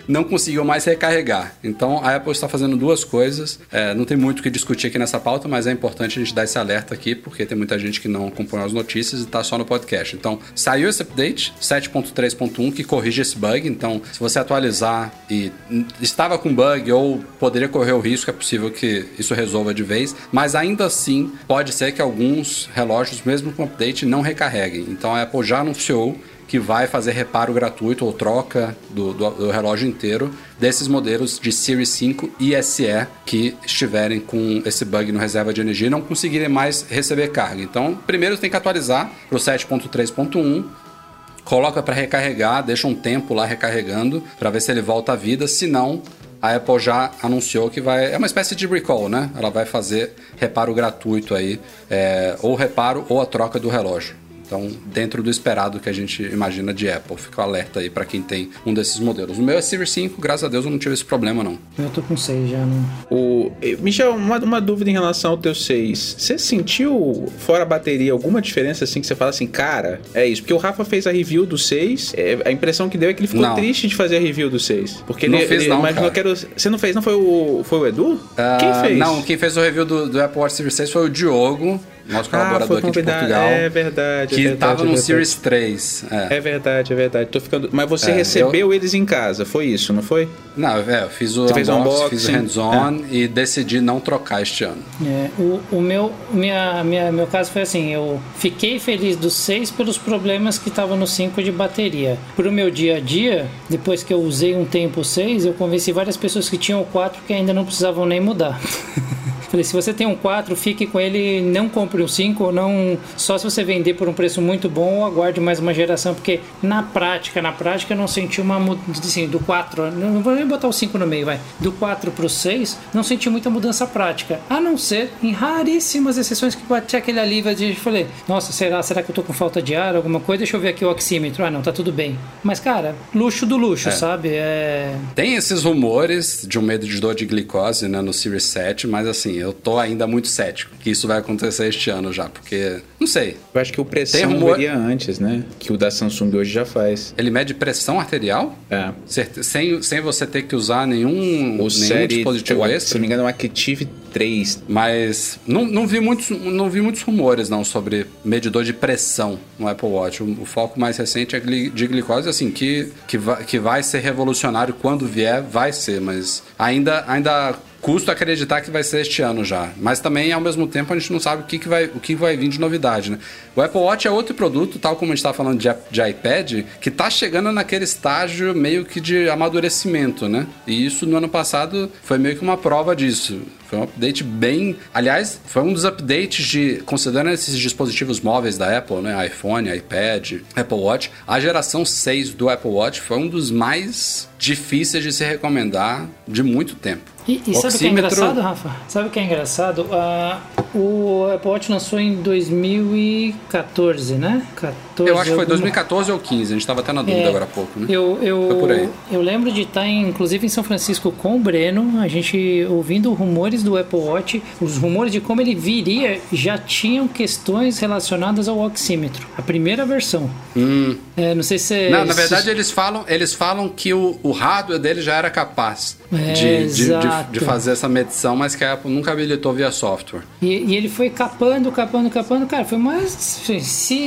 não conseguiam mais recarregar. Então a Apple está fazendo duas coisas. É, não tem muito o que discutir aqui nessa pauta, mas é importante a gente dar esse alerta aqui, porque tem muita gente que não acompanha as notícias e está só no podcast. Então saiu esse update 7.3.1 que corrige esse bug. Então, se você atualizar e estava com bug ou poderia correr o risco, é possível que isso resolva de vez. Mas ainda assim, pode ser que alguns relógios, mesmo com update, não recarreguem. Então a Apple já anunciou que vai fazer reparo gratuito ou troca do, do, do, relógio inteiro desses modelos de Series 5 e SE que estiverem com esse bug no reserva de energia e não conseguirem mais receber carga. Então, primeiro tem que atualizar para o 7.3.1 coloca para recarregar, deixa um tempo lá recarregando para ver se ele volta à vida, se não a Apple já anunciou que vai. É uma espécie de recall, né? Ela vai fazer reparo gratuito aí, é, ou reparo ou a troca do relógio. Então, dentro do esperado que a gente imagina de Apple. Fica alerta aí para quem tem um desses modelos. O meu é Series 5, graças a Deus eu não tive esse problema, não. Eu tô com 6 já, não. O... Michel, uma, uma dúvida em relação ao teu 6. Você sentiu, fora a bateria, alguma diferença assim que você fala assim, cara, é isso? Porque o Rafa fez a review do 6, é, a impressão que deu é que ele ficou não. triste de fazer a review do 6. Porque não ele, fez ele não, imaginou que era. Você não fez, não foi o, foi o Edu? Uh, quem fez? Não, quem fez o review do, do Apple Watch Series 6 foi o Diogo nosso colaborador ah, aqui de Portugal. É verdade. Que estava é no Series 3. É. é. verdade, é verdade. Tô ficando... Mas você é, recebeu eu... eles em casa, foi isso, não foi? Não, é, eu fiz o unboxing, unboxing, fiz o hands-on é. e decidi não trocar este ano. É, o, o meu, minha, minha, meu caso foi assim, eu fiquei feliz do 6 pelos problemas que estavam no 5 de bateria. Pro meu dia a dia, depois que eu usei um tempo o 6, eu convenci várias pessoas que tinham o 4 que ainda não precisavam nem mudar. Falei, se você tem um 4, fique com ele, não compre um 5, não só se você vender por um preço muito bom ou aguarde mais uma geração, porque na prática, na prática eu não senti uma mudança assim, do 4, não vou nem botar o 5 no meio, vai. Do 4 pro 6, não senti muita mudança prática, a não ser em raríssimas exceções que bate aquele alívio de falei, nossa, será, será que eu tô com falta de ar, alguma coisa? Deixa eu ver aqui o oxímetro. Ah, não, tá tudo bem. Mas cara, luxo do luxo, é. sabe? É... Tem esses rumores de um medo de dor de glicose, né, no Series 7, mas assim, eu tô ainda muito cético que isso vai acontecer este ano já, porque não sei. Eu acho que o pressão Tem rumor... antes, né? Que o da Samsung hoje já faz. Ele mede pressão arterial? É. Sem, sem você ter que usar nenhum, o nenhum série, dispositivo eu, extra? Se não me engano, é um Active 3. Mas não, não, vi muitos, não vi muitos rumores não sobre medidor de pressão no Apple Watch. O, o foco mais recente é de glicose, assim, que, que, vai, que vai ser revolucionário quando vier, vai ser, mas ainda, ainda custo acreditar que vai ser este ano já. Mas também, ao mesmo tempo, a gente não sabe o que, que, vai, o que vai vir de novidade, né? O Apple Watch é outro produto, tal como a gente estava falando de, de iPad, que está chegando naquele estágio meio que de amadurecimento, né? E isso no ano passado foi meio que uma prova disso. Foi um update bem. Aliás, foi um dos updates de. Considerando esses dispositivos móveis da Apple, né? iPhone, iPad, Apple Watch, a geração 6 do Apple Watch foi um dos mais difíceis de se recomendar de muito tempo. E, e sabe o que é engraçado, Rafa? Sabe o que é engraçado? Uh, o Apple Watch lançou em 2014, né? 14, eu acho que foi 2014 ou 15, a gente estava até na dúvida é, agora há pouco, né? Eu, eu, foi por aí. Eu lembro de estar, em, inclusive, em São Francisco com o Breno, a gente ouvindo rumores do Apple Watch, os rumores de como ele viria já tinham questões relacionadas ao oxímetro. A primeira versão. Hum. É, não sei se. Não, na verdade, eles falam, eles falam que o, o hardware dele já era capaz é, de, de, de, de, fazer essa medição, mas que a Apple nunca habilitou via software. E, e ele foi capando, capando, capando. Cara, foi mais. Se,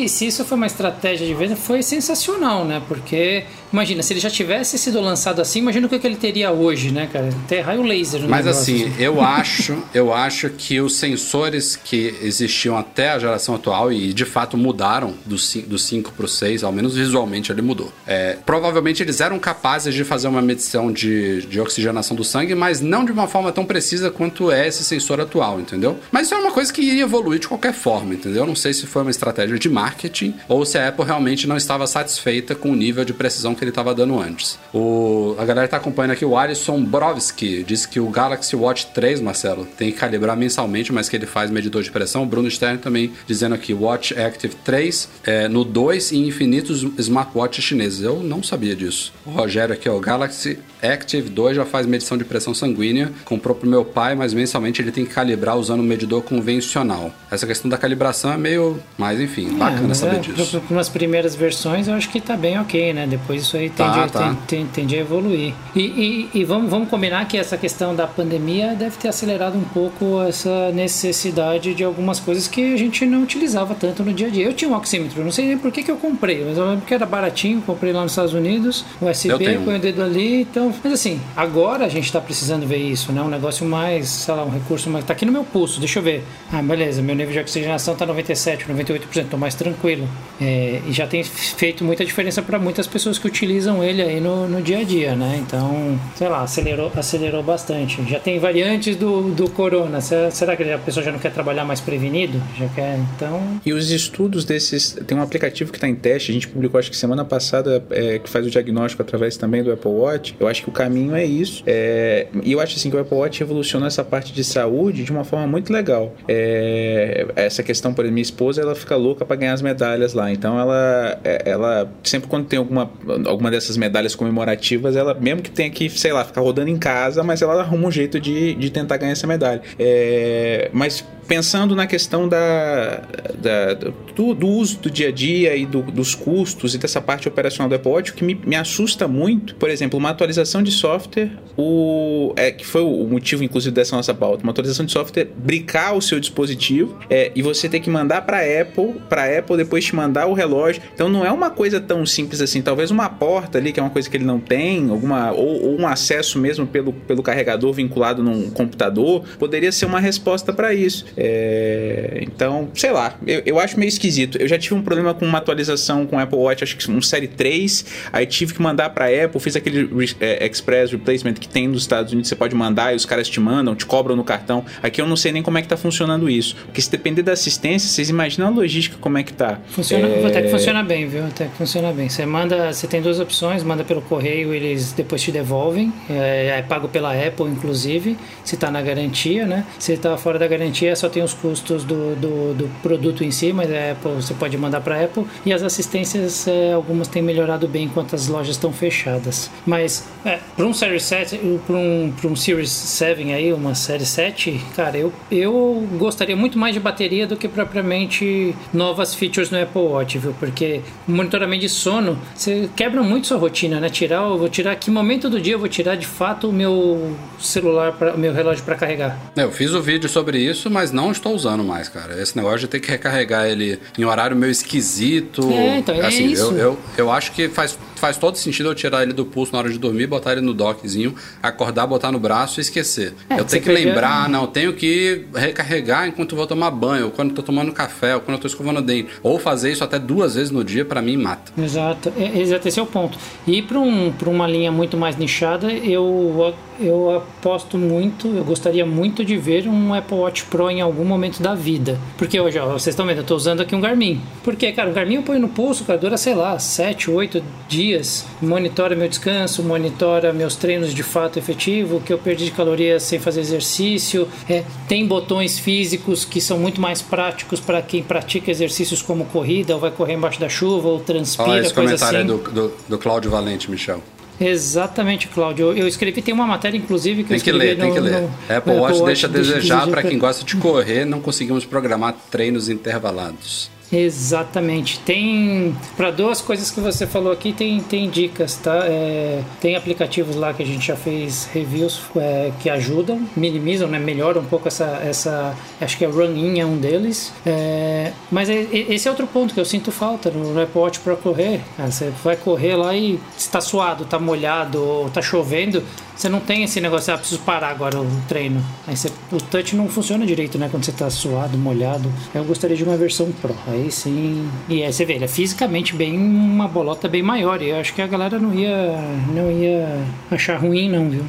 se isso foi uma estratégia de venda, foi sensacional, né? Porque Imagina, se ele já tivesse sido lançado assim, imagina o que, que ele teria hoje, né, cara? Ter raio laser no Mas negócio, assim, assim, eu acho, eu acho que os sensores que existiam até a geração atual e de fato mudaram do 5, do 5 para o 6, ao menos visualmente ele mudou. É, provavelmente eles eram capazes de fazer uma medição de, de oxigenação do sangue, mas não de uma forma tão precisa quanto é esse sensor atual, entendeu? Mas isso é uma coisa que iria evoluir de qualquer forma, entendeu? Não sei se foi uma estratégia de marketing ou se a Apple realmente não estava satisfeita com o nível de precisão que ele estava dando antes. O, a galera está acompanhando aqui o Alisson Brovski, disse que o Galaxy Watch 3, Marcelo, tem que calibrar mensalmente, mas que ele faz medidor de pressão. O Bruno Stern também dizendo aqui, Watch Active 3 é, no 2 e infinitos smartwatches chineses. Eu não sabia disso. O Rogério aqui, ó, o Galaxy Active 2 já faz medição de pressão sanguínea, comprou pro meu pai, mas mensalmente ele tem que calibrar usando um medidor convencional. Essa questão da calibração é meio. Mas enfim, é, bacana saber é, disso. Umas primeiras versões eu acho que tá bem ok, né? Depois isso aí tende, tá, tá. Tende, tende, a evoluir. E, e, e, vamos, vamos combinar que essa questão da pandemia deve ter acelerado um pouco essa necessidade de algumas coisas que a gente não utilizava tanto no dia a dia. Eu tinha um oxímetro, não sei nem por que, que eu comprei, mas eu lembro que era baratinho, comprei lá nos Estados Unidos, USB, põe o dedo ali, então. Mas assim, agora a gente está precisando ver isso, né? Um negócio mais, sei lá, um recurso mais. Tá aqui no meu pulso, deixa eu ver. Ah, beleza, meu nível de oxigenação tá 97, 98%, tô mais tranquilo. É, e já tem feito muita diferença para muitas pessoas que utilizam ele aí no, no dia a dia, né? Então, sei lá, acelerou, acelerou bastante. Já tem variantes do, do corona. Será que a pessoa já não quer trabalhar mais prevenido? Já quer, então. E os estudos desses. Tem um aplicativo que está em teste, a gente publicou acho que semana passada, é, que faz o diagnóstico através também do Apple Watch. Eu acho que o caminho é isso. É, e eu acho assim que o Apple Watch revolucionou essa parte de saúde de uma forma muito legal. É, essa questão, por exemplo, minha esposa, ela fica louca para ganhar as medalhas lá. Então ela, é, ela sempre quando tem alguma, alguma dessas medalhas comemorativas, ela mesmo que tenha que, sei lá, ficar rodando em casa, mas ela arruma um jeito de, de tentar ganhar essa medalha. É, mas pensando na questão da, da do, do, uso do dia a dia e do, dos custos e dessa parte operacional do Apple Watch, o que me, me, assusta muito, por exemplo, uma atualização de software, o, é, que foi o motivo, inclusive, dessa nossa pauta, uma atualização de software brincar o seu dispositivo é, e você ter que mandar para Apple, para Apple depois te mandar o relógio. Então não é uma coisa tão simples assim. Talvez uma porta ali, que é uma coisa que ele não tem, alguma ou, ou um acesso mesmo pelo, pelo carregador vinculado num computador, poderia ser uma resposta para isso. É, então, sei lá, eu, eu acho meio esquisito. Eu já tive um problema com uma atualização com o Apple Watch, acho que um Série 3, aí tive que mandar para Apple, fiz aquele é, Express Replacement que tem nos Estados Unidos, você pode mandar e os caras te mandam, te cobram no cartão. Aqui eu não sei nem como é que tá funcionando isso. Porque se depender da assistência, vocês imaginam a logística como é que tá. Funciona, é... até que funciona bem, viu? Até que funciona bem. Você manda, você tem duas opções, manda pelo correio, eles depois te devolvem, é, é pago pela Apple, inclusive, se tá na garantia, né? Se tá fora da garantia, só tem os custos do, do, do produto em si, mas a Apple, você pode mandar para Apple. E as assistências, é, algumas têm melhorado bem enquanto as lojas estão fechadas. Mas é, para um Series 7, para um, um Series 7 aí, uma série 7, cara, eu, eu gostaria muito mais de bateria do que propriamente novas features no Apple Watch, viu? Porque monitoramento de sono, você quebra muito sua rotina, né? Tirar, eu vou tirar que momento do dia eu vou tirar de fato o meu celular, o meu relógio para carregar. É, eu fiz o vídeo sobre isso, mas não estou usando mais, cara. Esse negócio de ter que recarregar ele em horário meio esquisito. É, então é assim, isso. Eu, eu, eu acho que faz, faz todo sentido eu tirar ele do pulso na hora de dormir, botar ele no dockzinho, acordar, botar no braço e esquecer. É, eu tenho que lembrar, não, tenho que recarregar enquanto vou tomar banho, ou quando estou tomando café, ou quando estou escovando o dente. Ou fazer isso até duas vezes no dia, para mim, mata. Exato, é, exato, esse é o ponto. E para um, uma linha muito mais nichada, eu eu aposto muito, eu gostaria muito de ver um Apple Watch Pro em algum momento da vida. Porque hoje, ó, vocês estão vendo, eu estou usando aqui um Garmin. Porque, cara, o Garmin eu ponho no pulso, cara, dura, sei lá, 7, 8 dias. Monitora meu descanso, monitora meus treinos de fato efetivo, que eu perdi de calorias sem fazer exercício. É, tem botões físicos que são muito mais práticos para quem pratica exercícios como corrida, ou vai correr embaixo da chuva, ou transpira, Olha esse coisa comentário assim. do, do, do Cláudio Valente, Michel. Exatamente, Cláudio. Eu, escrevi, tem uma matéria, inclusive, que tem eu que ler, no, tem que ler. No, Apple Watch deixa a desejar para quem gosta de correr, não conseguimos programar treinos intervalados. Exatamente. Tem para duas coisas que você falou aqui tem, tem dicas, tá? É, tem aplicativos lá que a gente já fez reviews é, que ajudam, minimizam, né? Melhoram um pouco essa essa acho que é Run-In é um deles. É, mas é, esse é outro ponto que eu sinto falta no Apple Watch para correr. você vai correr lá e está suado, está molhado, está chovendo você não tem esse negócio, ah, preciso parar agora o treino. Aí você, o touch não funciona direito, né? Quando você tá suado, molhado. Eu gostaria de uma versão Pro. Aí sim. E aí você vê, ele é fisicamente bem uma bolota bem maior. E eu acho que a galera não ia, não ia achar ruim, não, viu?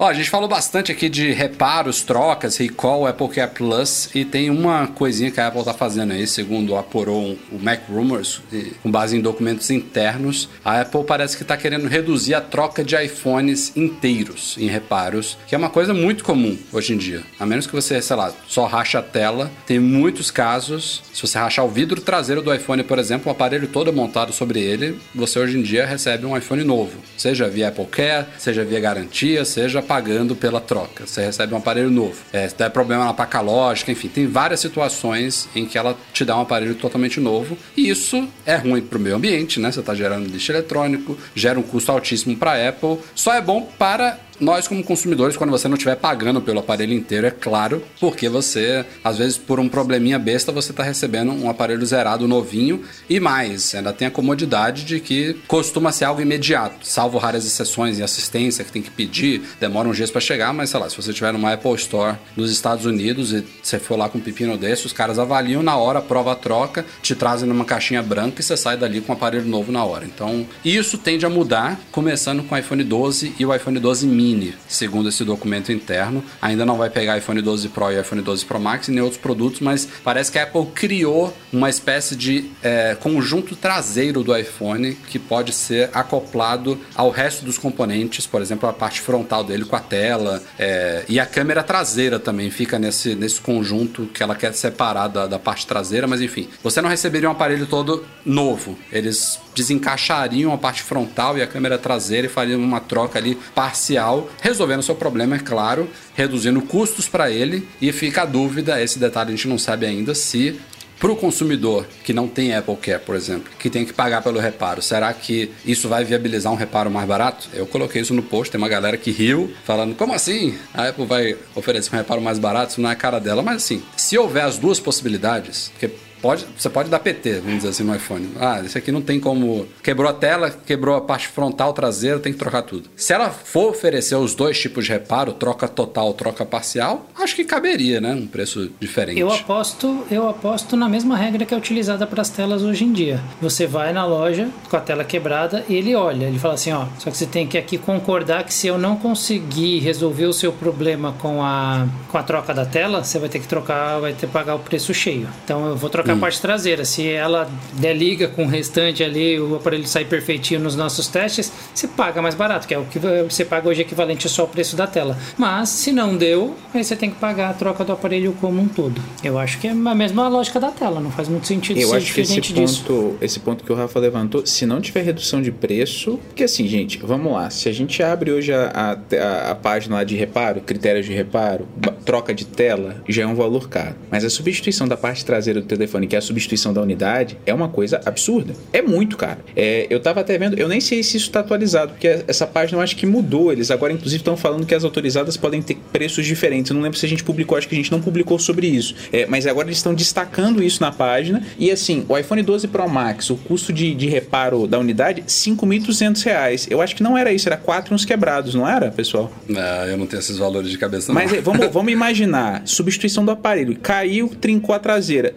Ó, a gente falou bastante aqui de reparos, trocas, recall, Apple Care Plus e tem uma coisinha que a Apple tá fazendo aí, segundo apurou o Mac Rumors, com base em documentos internos. A Apple parece que tá querendo reduzir a troca de iPhones inteiros em reparos, que é uma coisa muito comum hoje em dia. A menos que você, sei lá, só racha a tela, tem muitos casos, se você rachar o vidro traseiro do iPhone, por exemplo, o aparelho todo montado sobre ele, você hoje em dia recebe um iPhone novo, seja via Apple Care, seja via garantia, seja pagando pela troca. Você recebe um aparelho novo. É, se der problema na placa lógica, enfim, tem várias situações em que ela te dá um aparelho totalmente novo. E isso é ruim para o meio ambiente, né? Você está gerando lixo eletrônico, gera um custo altíssimo para a Apple. Só é bom para nós como consumidores, quando você não estiver pagando pelo aparelho inteiro, é claro, porque você, às vezes, por um probleminha besta, você está recebendo um aparelho zerado novinho e mais, ainda tem a comodidade de que costuma ser algo imediato, salvo raras exceções em assistência que tem que pedir, demora uns dias para chegar, mas sei lá, se você tiver numa Apple Store nos Estados Unidos e você for lá com um pepino desse, os caras avaliam na hora, prova a troca, te trazem numa caixinha branca e você sai dali com um aparelho novo na hora. Então, isso tende a mudar, começando com o iPhone 12 e o iPhone 12 mini mini, segundo esse documento interno. Ainda não vai pegar iPhone 12 Pro e iPhone 12 Pro Max e nem outros produtos, mas parece que a Apple criou uma espécie de é, conjunto traseiro do iPhone que pode ser acoplado ao resto dos componentes, por exemplo, a parte frontal dele com a tela é, e a câmera traseira também fica nesse, nesse conjunto que ela quer separar da, da parte traseira, mas enfim, você não receberia um aparelho todo novo. Eles desencaixariam a parte frontal e a câmera traseira e fariam uma troca ali parcial resolvendo o seu problema, é claro, reduzindo custos para ele. E fica a dúvida, esse detalhe a gente não sabe ainda, se para o consumidor que não tem Apple Care, por exemplo, que tem que pagar pelo reparo, será que isso vai viabilizar um reparo mais barato? Eu coloquei isso no post, tem uma galera que riu, falando, como assim? A Apple vai oferecer um reparo mais barato? Isso não é a cara dela. Mas assim, se houver as duas possibilidades, porque Pode, você pode dar PT, vamos dizer assim, no iPhone. Ah, esse aqui não tem como. Quebrou a tela, quebrou a parte frontal, traseira, tem que trocar tudo. Se ela for oferecer os dois tipos de reparo, troca total, troca parcial, acho que caberia, né? Um preço diferente. Eu aposto, eu aposto na mesma regra que é utilizada para as telas hoje em dia. Você vai na loja com a tela quebrada ele olha, ele fala assim, ó, só que você tem que aqui concordar que se eu não conseguir resolver o seu problema com a, com a troca da tela, você vai ter que trocar, vai ter que pagar o preço cheio. Então eu vou trocar trocar hum. a parte traseira. Se ela der liga com o restante ali, o aparelho sair perfeitinho nos nossos testes, você paga mais barato, que é o que você paga hoje equivalente só ao preço da tela. Mas se não deu, aí você tem que pagar a troca do aparelho como um todo. Eu acho que é a mesma lógica da tela, não faz muito sentido Eu ser acho que esse disso. ponto, esse ponto que o Rafa levantou, se não tiver redução de preço, porque assim, gente, vamos lá, se a gente abre hoje a, a, a página lá de reparo, critérios de reparo, troca de tela, já é um valor caro. Mas a substituição da parte traseira do telefone telefone, que é a substituição da unidade, é uma coisa absurda. É muito caro. É, eu tava até vendo, eu nem sei se isso está atualizado, porque essa página eu acho que mudou. Eles agora, inclusive, estão falando que as autorizadas podem ter preços diferentes. Eu não lembro se a gente publicou, acho que a gente não publicou sobre isso. É, mas agora eles estão destacando isso na página. E assim, o iPhone 12 Pro Max, o custo de, de reparo da unidade, R$ 5.200. Eu acho que não era isso, era quatro uns quebrados, não era, pessoal? Não, eu não tenho esses valores de cabeça. Mas é, vamos, vamos imaginar: substituição do aparelho, caiu, trincou a traseira.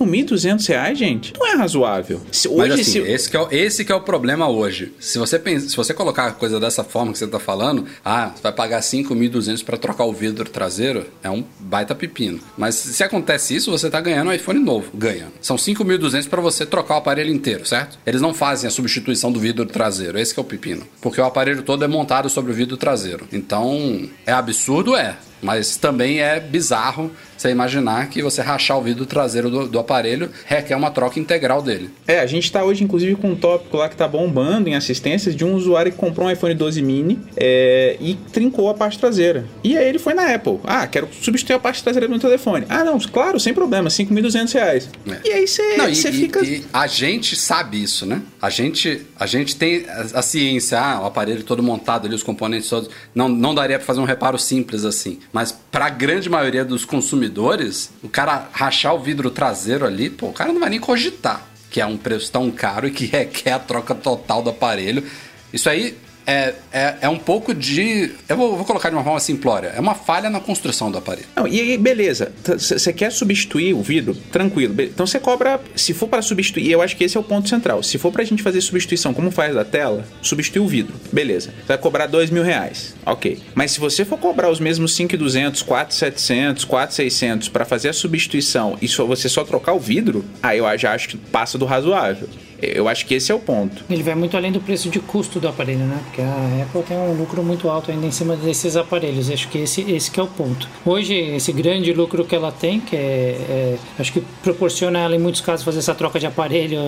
5.200 reais, gente, não é razoável. Se, hoje, Mas assim, se... esse, que é, o, esse que é o problema hoje. Se você, pensa, se você colocar a coisa dessa forma que você está falando, ah, você vai pagar 5.200 para trocar o vidro traseiro, é um baita pepino. Mas se acontece isso, você está ganhando um iPhone novo. Ganha. São 5.200 para você trocar o aparelho inteiro, certo? Eles não fazem a substituição do vidro traseiro. Esse é o pepino. Porque o aparelho todo é montado sobre o vidro traseiro. Então, é absurdo? É. Mas também é bizarro você imaginar que você rachar o vidro traseiro do, do aparelho requer uma troca integral dele. É, a gente está hoje, inclusive, com um tópico lá que tá bombando em assistências de um usuário que comprou um iPhone 12 mini é, e trincou a parte traseira. E aí ele foi na Apple. Ah, quero substituir a parte traseira do meu telefone. Ah, não, claro, sem problema, 5.200 reais. É. E aí você fica. E a gente sabe isso, né? A gente, a gente tem a, a ciência, ah, o aparelho todo montado ali, os componentes todos. Não, não daria para fazer um reparo simples assim. Mas para a grande maioria dos consumidores, o cara rachar o vidro traseiro ali, pô, o cara não vai nem cogitar que é um preço tão caro e que requer a troca total do aparelho. Isso aí é, é, é um pouco de. Eu vou, vou colocar de uma forma simplória. É uma falha na construção do aparelho. Não, e aí, beleza. Você quer substituir o vidro? Tranquilo. Então você cobra. Se for para substituir, eu acho que esse é o ponto central. Se for pra gente fazer substituição, como faz da tela, substituir o vidro. Beleza. Você vai cobrar dois mil reais. Ok. Mas se você for cobrar os mesmos 5,200, 4,700, 4,600 para fazer a substituição e só, você só trocar o vidro, aí eu já acho que passa do razoável. Eu acho que esse é o ponto. Ele vai muito além do preço de custo do aparelho, né? Porque a Apple tem um lucro muito alto ainda em cima desses aparelhos. Acho que esse, esse que é o ponto. Hoje, esse grande lucro que ela tem, que é, é acho que proporciona ela em muitos casos fazer essa troca de aparelho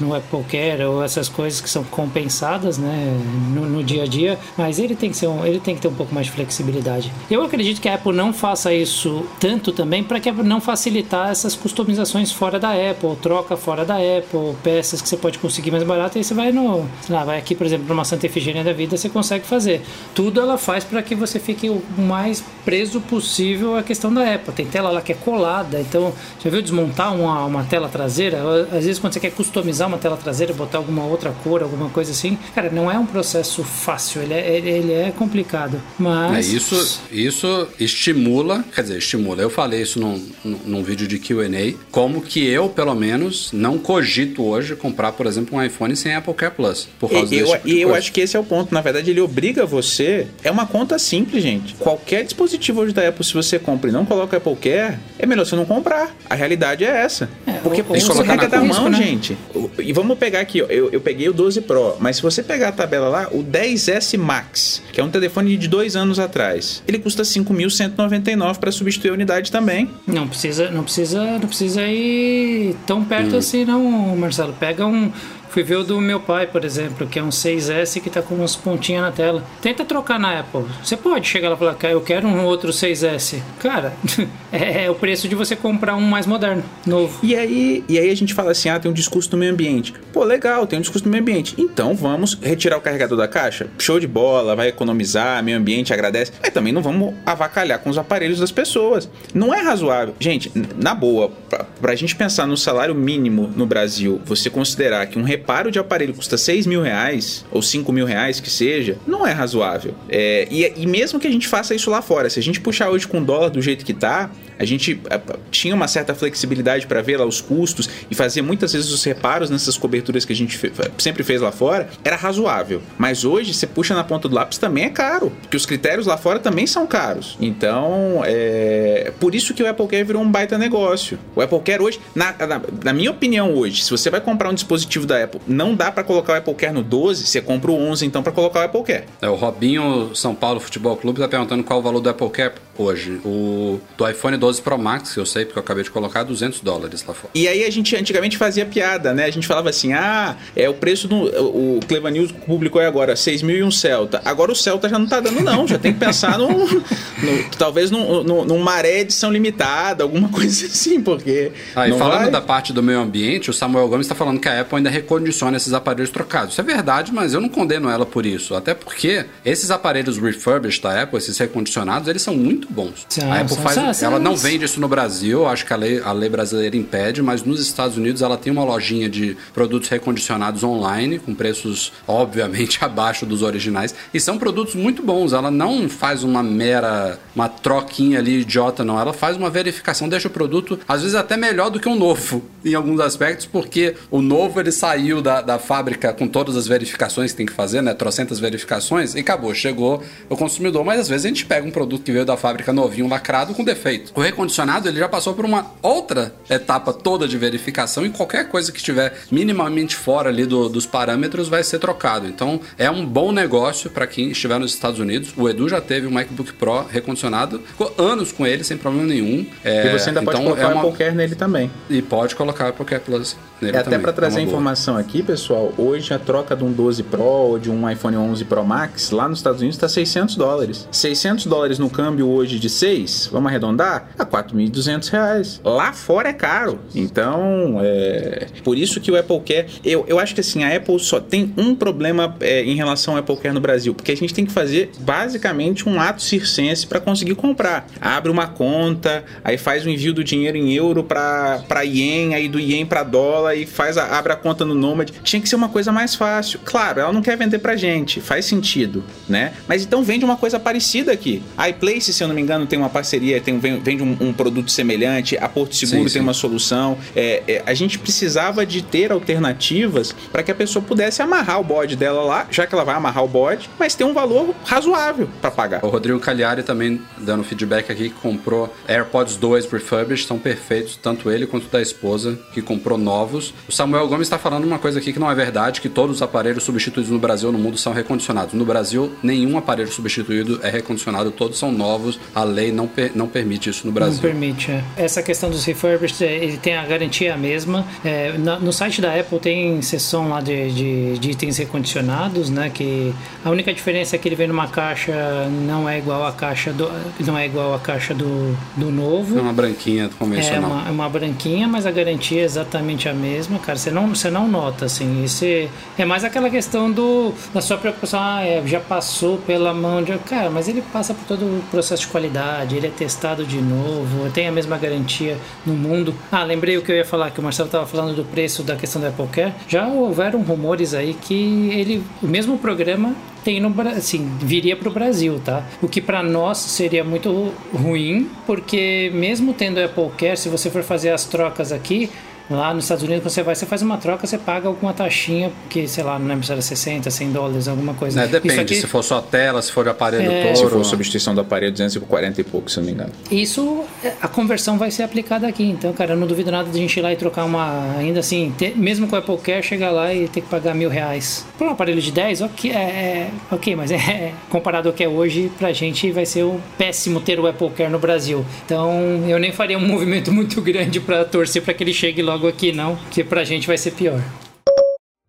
no, no Apple Care ou essas coisas que são compensadas, né? No, no, dia a dia. Mas ele tem que ser um, ele tem que ter um pouco mais de flexibilidade. Eu acredito que a Apple não faça isso tanto também para que não facilitar essas customizações fora da Apple, troca fora da Apple, peças que você pode conseguir mais barato, aí você vai no. Sei lá, vai aqui, por exemplo, numa Santa Efigênia da vida, você consegue fazer. Tudo ela faz para que você fique o mais preso possível à questão da Apple. Tem tela lá que é colada, então já viu desmontar uma, uma tela traseira? Às vezes, quando você quer customizar uma tela traseira, botar alguma outra cor, alguma coisa assim, cara, não é um processo fácil, ele é, ele é complicado. Mas. É, isso, isso estimula, quer dizer, estimula. Eu falei isso num, num vídeo de QA, como que eu, pelo menos, não cogito hoje comprar comprar, por exemplo, um iPhone sem Apple Care Plus. Por causa e eu, tipo e eu acho que esse é o ponto. Na verdade, ele obriga você. É uma conta simples, gente. Qualquer dispositivo hoje da Apple, se você compra e não coloca Apple Care, é melhor você não comprar. A realidade é essa. É, Porque ou, você carrega da mão, né? gente. E vamos pegar aqui, ó. Eu, eu peguei o 12 Pro, mas se você pegar a tabela lá, o 10S Max, que é um telefone de dois anos atrás, ele custa 5.199 para substituir a unidade também. Não precisa, não precisa, não precisa ir tão perto hum. assim, não, Marcelo. Pega um 嗯 Fui ver o do meu pai, por exemplo, que é um 6S que tá com umas pontinhas na tela. Tenta trocar na Apple. Você pode chegar lá e falar, eu quero um outro 6S. Cara, é, é, o preço de você comprar um mais moderno, novo. E aí, e aí a gente fala assim, ah, tem um discurso do meio ambiente. Pô, legal, tem um discurso do meio ambiente. Então vamos retirar o carregador da caixa? Show de bola, vai economizar, meio ambiente agradece. Mas também não vamos avacalhar com os aparelhos das pessoas. Não é razoável. Gente, na boa, pra, pra gente pensar no salário mínimo no Brasil, você considerar que um reparo de aparelho custa 6 mil reais, ou 5 mil reais que seja, não é razoável. É, e, e mesmo que a gente faça isso lá fora, se a gente puxar hoje com dólar do jeito que tá, a gente a, tinha uma certa flexibilidade para ver lá os custos e fazer muitas vezes os reparos nessas coberturas que a gente sempre fez lá fora, era razoável. Mas hoje, você puxa na ponta do lápis também é caro, porque os critérios lá fora também são caros. Então, é por isso que o Apple Care virou um baita negócio. O Apple Care hoje, na, na, na minha opinião hoje, se você vai comprar um dispositivo da Apple Apple. Não dá para colocar o Apple Care no 12, você compra o 11 então para colocar o Apple Care. É, o Robinho São Paulo Futebol Clube tá perguntando qual o valor do Apple Care hoje. O do iPhone 12 Pro Max, que eu sei porque eu acabei de colocar, 200 dólares lá fora. E aí a gente antigamente fazia piada, né? A gente falava assim: "Ah, é o preço do o Cleva News publicou é agora 6 mil e um Celta". Agora o Celta já não tá dando não, já tem que pensar no, no talvez num, num, num maré edição limitada, alguma coisa assim, porque Ah, e falando vai... da parte do meio ambiente, o Samuel Gomes está falando que a Apple ainda recondiciona esses aparelhos trocados. Isso é verdade, mas eu não condeno ela por isso. Até porque esses aparelhos refurbished da Apple, esses recondicionados, eles são muito bons. a Apple faz, ela não vende isso no Brasil, acho que a lei, a lei brasileira impede, mas nos Estados Unidos ela tem uma lojinha de produtos recondicionados online, com preços obviamente abaixo dos originais, e são produtos muito bons. Ela não faz uma mera, uma troquinha ali idiota, não. Ela faz uma verificação, deixa o produto, às vezes até melhor do que um novo, em alguns aspectos, porque o novo ele saiu da, da fábrica com todas as verificações que tem que fazer, né? Trocentas verificações, e acabou, chegou o consumidor. Mas às vezes a gente pega um produto que veio da fábrica novinho, lacrado, com defeito. O recondicionado, ele já passou por uma outra etapa toda de verificação e qualquer coisa que estiver minimamente fora ali do, dos parâmetros vai ser trocado. Então é um bom negócio para quem estiver nos Estados Unidos. O Edu já teve um MacBook Pro recondicionado, ficou anos com ele sem problema nenhum. É, e você ainda então, pode colocar é uma... Apple nele também. E pode colocar Apple Care Plus nele é também. Até para trazer é informação aqui, pessoal, hoje a troca de um 12 Pro ou de um iPhone 11 Pro Max lá nos Estados Unidos está 600 dólares. 600 dólares no câmbio hoje de 6, vamos arredondar, a 4.200 reais. Lá fora é caro. Então, é... por isso que o Apple Care, eu, eu acho que assim, a Apple só tem um problema é, em relação ao Apple Care no Brasil, porque a gente tem que fazer basicamente um ato circense para conseguir comprar. Abre uma conta, aí faz o envio do dinheiro em euro para ien, aí do ien para dólar e faz a, abre a conta no Nomad. Tinha que ser uma coisa mais fácil. Claro, ela não quer vender pra gente, faz sentido, né? Mas então vende uma coisa parecida aqui. IPlace, se eu não me engano, tem uma parceria, tem, vende um, um produto semelhante, a Porto Seguro sim, tem sim. uma solução. É, é, a gente precisava de ter alternativas para que a pessoa pudesse amarrar o bode dela lá, já que ela vai amarrar o bode, mas ter um valor razoável para pagar. O Rodrigo Cagliari também dando feedback aqui comprou AirPods 2 refurbished, são perfeitos, tanto ele quanto da esposa, que comprou novos. O Samuel Gomes está falando uma coisa aqui que não é verdade, que todos os aparelhos substituídos no Brasil no mundo são recondicionados. No Brasil, nenhum aparelho substituído é recondicionado, todos são novos. A lei não, per não permite isso no Brasil. Não permite, é. Essa questão dos refurbished, é, ele tem a garantia mesma. É, no site da Apple tem seção lá de, de, de, itens recondicionados, né? Que a única diferença é que ele vem numa caixa não é igual a caixa do não é igual a caixa do, do novo. É uma branquinha convencional. É uma, é uma branquinha, mas a garantia é exatamente a mesma, cara. Você não, você não nota, assim. É, é mais aquela questão do da sua preocupação, ah, é, já passou pela mão de. Cara, mas ele passa por todo o processo de qualidade, ele é testado de novo, tem a mesma garantia no mundo. Ah, lembrei o que eu ia falar, que o Marcelo estava falando do preço da questão da Apple Care. Já houveram rumores aí que ele, o mesmo programa tem no assim, viria para o Brasil, tá? O que para nós seria muito ruim, porque mesmo tendo Apple Care, se você for fazer as trocas aqui, Lá nos Estados Unidos, quando você vai, você faz uma troca, você paga alguma taxinha, que sei lá, não lembro se era 60, 100 dólares, alguma coisa. É, depende, aqui, se for só tela, se for de aparelho é, todo. Se for substituição do aparelho, 240 e pouco, se não me engano. Isso, é, a conversão vai ser aplicada aqui. Então, cara, eu não duvido nada de a gente ir lá e trocar uma. Ainda assim, ter, mesmo com o Apple Care, chegar lá e ter que pagar mil reais. Por um aparelho de 10, ok, é, é ok mas é, comparado ao que é hoje, pra gente vai ser o péssimo ter o Apple Care no Brasil. Então, eu nem faria um movimento muito grande para torcer para que ele chegue logo aqui não, que pra gente vai ser pior.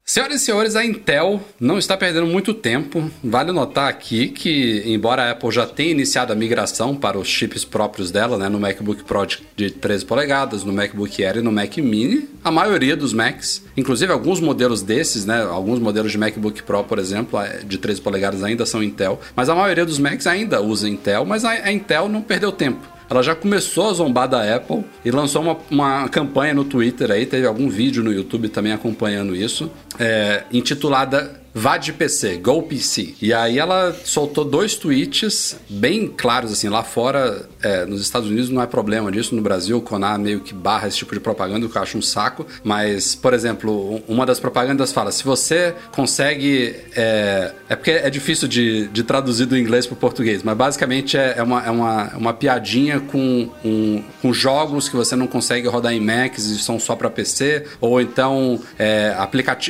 Senhoras e senhores, a Intel não está perdendo muito tempo. Vale notar aqui que, embora a Apple já tenha iniciado a migração para os chips próprios dela, né, no MacBook Pro de 13 polegadas, no MacBook Air e no Mac Mini, a maioria dos Macs, inclusive alguns modelos desses, né, alguns modelos de MacBook Pro, por exemplo, é, de 13 polegadas ainda são Intel, mas a maioria dos Macs ainda usa Intel, mas a Intel não perdeu tempo ela já começou a zombar da Apple e lançou uma, uma campanha no Twitter aí, teve algum vídeo no YouTube também acompanhando isso, é, intitulada Vá de PC, Go PC. E aí ela soltou dois tweets bem claros, assim, lá fora, é, nos Estados Unidos não é problema disso, no Brasil o Conar meio que barra esse tipo de propaganda, o que eu acho um saco. Mas, por exemplo, uma das propagandas fala, se você consegue... É, é porque é difícil de, de traduzir do inglês para o português, mas basicamente é, é, uma, é uma, uma piadinha com, um, com jogos que você não consegue rodar em Macs e são só para PC, ou então é,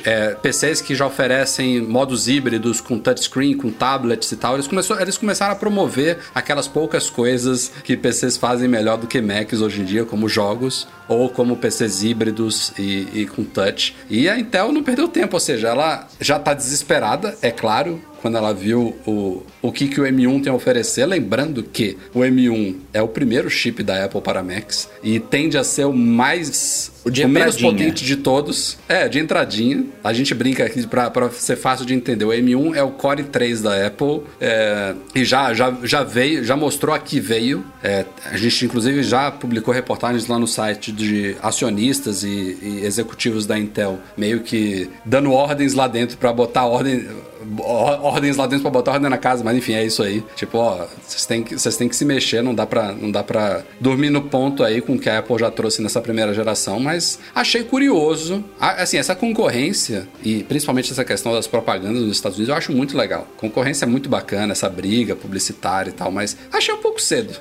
é, PCs que já oferecem modos híbridos com touchscreen, com tablets e tal, eles, começou, eles começaram a promover aquelas poucas coisas que PCs fazem melhor do que Macs hoje em dia, como jogos ou como PCs híbridos e, e com touch. E a Intel não perdeu tempo, ou seja, ela já está desesperada, é claro, quando ela viu o, o que, que o M1 tem a oferecer, lembrando que o M1 é o primeiro chip da Apple para Macs e tende a ser o mais o, o menos potente de todos. É, de entradinha. A gente brinca aqui para ser fácil de entender. O M1 é o Core 3 da Apple é, e já, já, já veio, já mostrou aqui veio. É, a gente inclusive já publicou reportagens lá no site de acionistas e, e executivos da Intel, meio que dando ordens lá dentro para botar ordem ordens lá dentro pra botar ordem na casa, mas enfim, é isso aí. Tipo, ó, vocês têm que, vocês têm que se mexer, não dá, pra, não dá pra dormir no ponto aí com o que a Apple já trouxe nessa primeira geração, mas achei curioso. Assim, essa concorrência, e principalmente essa questão das propagandas nos Estados Unidos, eu acho muito legal. Concorrência é muito bacana, essa briga publicitária e tal, mas achei um pouco cedo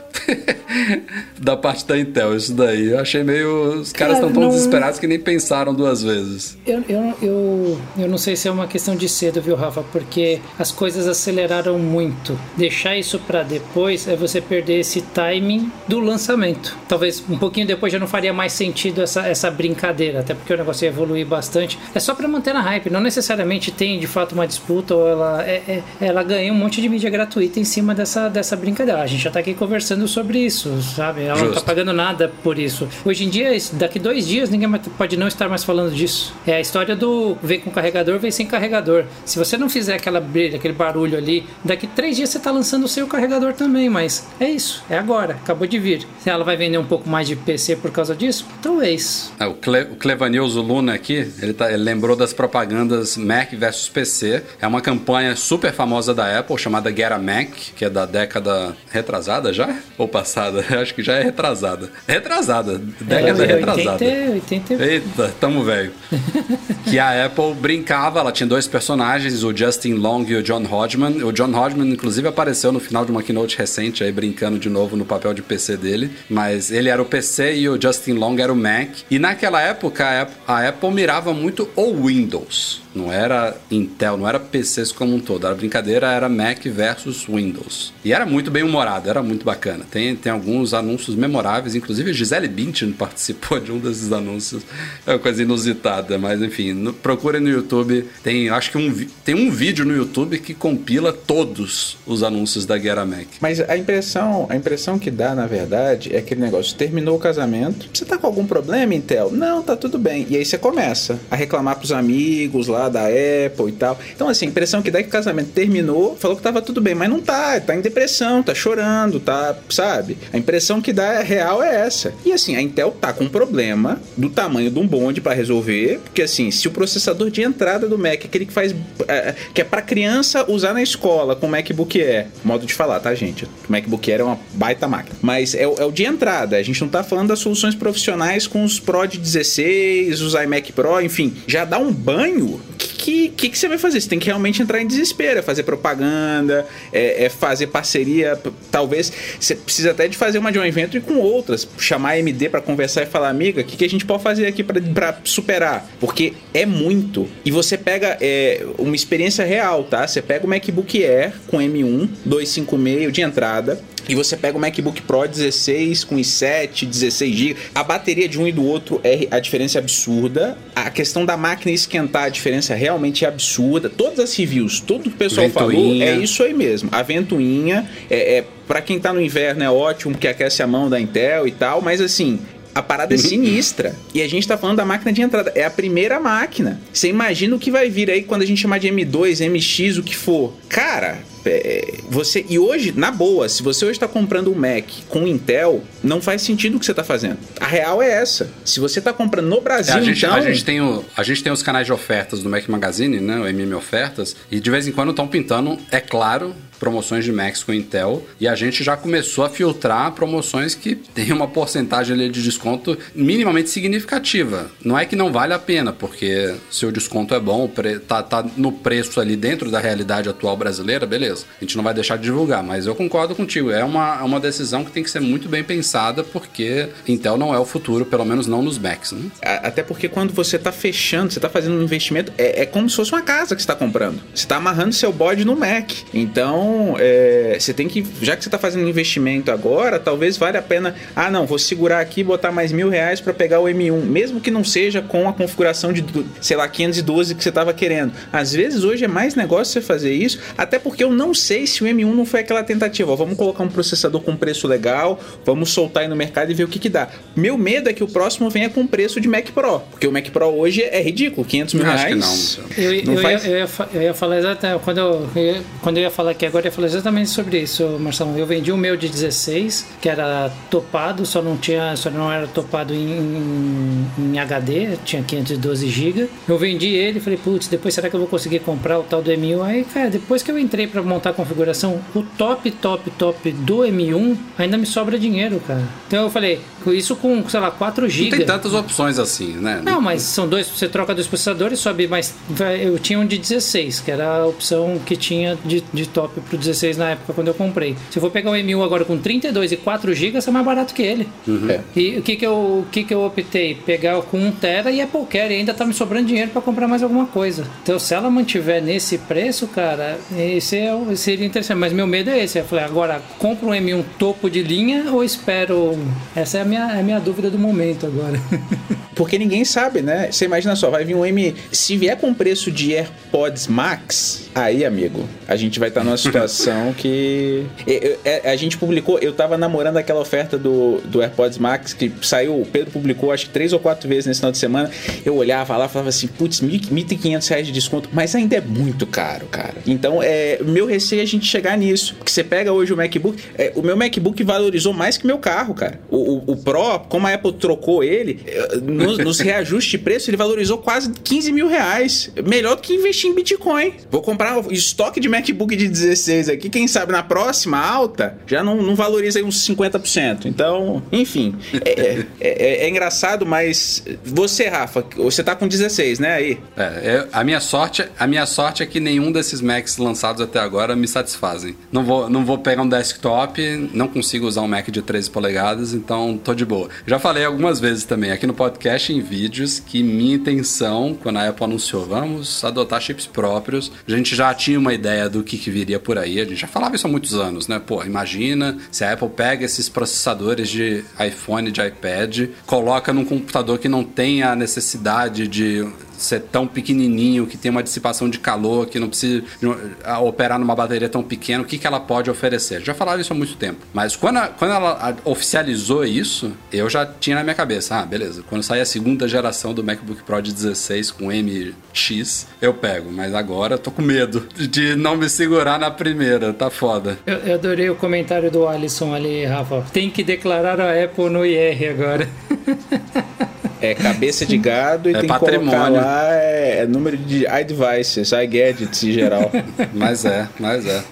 da parte da Intel, isso daí. Eu achei meio. Os caras estão tão não... desesperados que nem pensaram duas vezes. Eu, eu, eu, eu não sei se é uma questão de cedo, viu, Rafa? Porque as coisas aceleraram muito. Deixar isso para depois é você perder esse timing do lançamento. Talvez um pouquinho depois já não faria mais sentido essa, essa brincadeira, até porque o negócio ia evoluir bastante. É só para manter na hype, não necessariamente tem de fato uma disputa ou ela, é, é, ela ganha um monte de mídia gratuita em cima dessa, dessa brincadeira. A gente já tá aqui conversando sobre isso, sabe? Ela Justo. não tá pagando nada por isso. Hoje em dia, daqui dois dias, ninguém pode não estar mais falando disso. É a história do vem com carregador, vem sem carregador. Se você não fizer aquela brilha, aquele barulho ali, daqui três dias você tá lançando o seu carregador também, mas é isso, é agora, acabou de vir. Se ela vai vender um pouco mais de PC por causa disso, talvez. É, o, Cle, o Clevanilzo Luna aqui, ele, tá, ele lembrou das propagandas Mac versus PC. É uma campanha super famosa da Apple chamada Get a Mac, que é da década retrasada já? Ou passada? Acho que já é retrasada. Retrasada, década é, retrasada. 80, 80... Eita, tamo velho. que a Apple brincava, ela tinha dois personagens, o Justin Long e o John Hodgman. O John Hodgman, inclusive, apareceu no final de uma keynote recente aí, brincando de novo no papel de PC dele. Mas ele era o PC e o Justin Long era o Mac. E naquela época, a Apple mirava muito o Windows. Não era Intel, não era PCs como um todo. A brincadeira era Mac versus Windows. E era muito bem humorado, era muito bacana. Tem, tem alguns anúncios memoráveis, inclusive Gisele Bündchen participou de um desses anúncios. É uma coisa inusitada, mas enfim, no, procure no YouTube. Tem, acho que um, tem um vídeo no YouTube que compila todos os anúncios da Guerra Mac. Mas a impressão, a impressão que dá, na verdade, é aquele negócio: terminou o casamento, você tá com algum problema, Intel? Não, tá tudo bem. E aí você começa a reclamar pros amigos lá da Apple e tal. Então, assim, a impressão que dá é que o casamento terminou, falou que tava tudo bem, mas não tá, tá em depressão, tá chorando, tá, sabe? A impressão que dá real é essa. E assim, a Intel tá com um problema do tamanho de um bonde para resolver, porque assim, se o processador de entrada do Mac, aquele que faz é, que é para criança usar na escola com MacBook Air, modo de falar, tá, gente? O MacBook Air é uma baita máquina, mas é, é o de entrada. A gente não tá falando das soluções profissionais com os Pro de 16, os iMac Pro, enfim, já dá um banho que, que, que você vai fazer? Você tem que realmente entrar em desespero, é fazer propaganda, é, é, fazer parceria. Talvez você precisa até de fazer uma joint venture com outras, chamar a AMD para conversar e falar, amiga, o que, que a gente pode fazer aqui para superar? Porque é muito. E você pega é, uma experiência real, tá? Você pega o MacBook Air com M1, 256 de entrada, e você pega o MacBook Pro 16 com i7, 16 GB. A bateria de um e do outro é a diferença é absurda. A questão da máquina esquentar, a diferença realmente é absurda. Todas as reviews, todo o pessoal ventoinha. falou, é isso aí mesmo. A ventoinha é, é para quem tá no inverno é ótimo, porque aquece a mão da Intel e tal, mas assim, a parada é uhum. sinistra. E a gente tá falando da máquina de entrada. É a primeira máquina. Você imagina o que vai vir aí quando a gente chamar de M2, MX, o que for. Cara, é, você e hoje na boa se você hoje está comprando um Mac com Intel não faz sentido o que você está fazendo a real é essa se você está comprando no Brasil é, a, gente, então... a gente tem o, a gente tem os canais de ofertas do Mac Magazine né o MM ofertas e de vez em quando estão pintando é claro promoções de Macs com Intel e a gente já começou a filtrar promoções que tem uma porcentagem ali de desconto minimamente significativa. Não é que não vale a pena, porque se o desconto é bom, tá, tá no preço ali dentro da realidade atual brasileira, beleza. A gente não vai deixar de divulgar, mas eu concordo contigo. É uma, é uma decisão que tem que ser muito bem pensada, porque Intel não é o futuro, pelo menos não nos Macs. Né? Até porque quando você está fechando, você está fazendo um investimento, é, é como se fosse uma casa que está comprando. Você está amarrando seu bode no Mac. Então, então, é, você tem que, já que você está fazendo um investimento agora, talvez valha a pena. Ah, não, vou segurar aqui e botar mais mil reais para pegar o M1, mesmo que não seja com a configuração de, sei lá, 512 que você estava querendo. Às vezes hoje é mais negócio você fazer isso, até porque eu não sei se o M1 não foi aquela tentativa. Ó, vamos colocar um processador com preço legal, vamos soltar aí no mercado e ver o que, que dá. Meu medo é que o próximo venha com preço de Mac Pro, porque o Mac Pro hoje é ridículo, 500 mil reais. Acho que não. Eu, não eu, faz... ia, eu, ia, eu ia falar exatamente, quando eu, quando eu ia falar que agora Eu falei exatamente sobre isso, Marcelo. Eu vendi o meu de 16, que era topado, só não tinha, só não era topado em, em HD, tinha 512 GB. Eu vendi ele e falei, putz, depois será que eu vou conseguir comprar o tal do M1? Aí, cara, depois que eu entrei para montar a configuração, o top, top, top do M1 ainda me sobra dinheiro, cara. Então eu falei, isso com, sei lá, 4 GB. Não tem tantas opções assim, né? Não, mas são dois, você troca dois processadores, sobe mais. Eu tinha um de 16, que era a opção que tinha de, de top pro 16 na época quando eu comprei. Se eu for pegar o M1 agora com 32 e 4 GB, é mais barato que ele. Uhum. É. E o que que, eu, o que que eu optei? Pegar com 1 tera e Apple Care e ainda tá me sobrando dinheiro para comprar mais alguma coisa. Então se ela mantiver nesse preço, cara, esse é, seria interessante. Mas meu medo é esse. Eu falei, agora compro um M1 topo de linha ou espero... Essa é a minha, é a minha dúvida do momento agora. Porque ninguém sabe, né? Você imagina só, vai vir um M... Se vier com preço de AirPods Max, aí, amigo, a gente vai estar tá numa situação que. A gente publicou, eu tava namorando aquela oferta do, do AirPods Max que saiu, o Pedro publicou acho que três ou quatro vezes nesse final de semana. Eu olhava lá falava assim, putz, 1.500 reais de desconto, mas ainda é muito caro, cara. Então, é, meu receio é a gente chegar nisso. Porque você pega hoje o MacBook, é, o meu MacBook valorizou mais que meu carro, cara. O, o, o Pro, como a Apple trocou ele, é, nos, nos reajustes de preço, ele valorizou quase 15 mil reais. Melhor do que investir em Bitcoin. Vou comprar estoque de MacBook de 16 aqui, quem sabe na próxima alta já não, não valoriza aí uns 50%. Então, enfim, é, é, é, é engraçado, mas você, Rafa, você tá com 16, né, aí? É, a minha sorte, a minha sorte é que nenhum desses Macs lançados até agora me satisfazem. Não vou, não vou pegar um desktop, não consigo usar um Mac de 13 polegadas, então tô de boa. Já falei algumas vezes também aqui no podcast em vídeos que minha intenção, quando a Apple anunciou, vamos adotar chips próprios, a gente já tinha uma ideia do que, que viria por aí, a gente já falava isso há muitos anos, né? Pô, imagina se a Apple pega esses processadores de iPhone, de iPad, coloca num computador que não tem a necessidade de ser tão pequenininho, que tem uma dissipação de calor, que não precisa operar numa bateria tão pequena, o que, que ela pode oferecer? Já falaram isso há muito tempo. Mas quando, a, quando ela oficializou isso, eu já tinha na minha cabeça, ah, beleza, quando sair a segunda geração do MacBook Pro de 16 com MX, eu pego. Mas agora eu tô com medo de não me segurar na primeira, tá foda. Eu, eu adorei o comentário do Alisson ali, Rafa. Tem que declarar a Apple no IR agora. É cabeça de gado e é tem patrimônio. que colocar lá é, é número de iDevices, iGadgets em geral. mas é, mas é.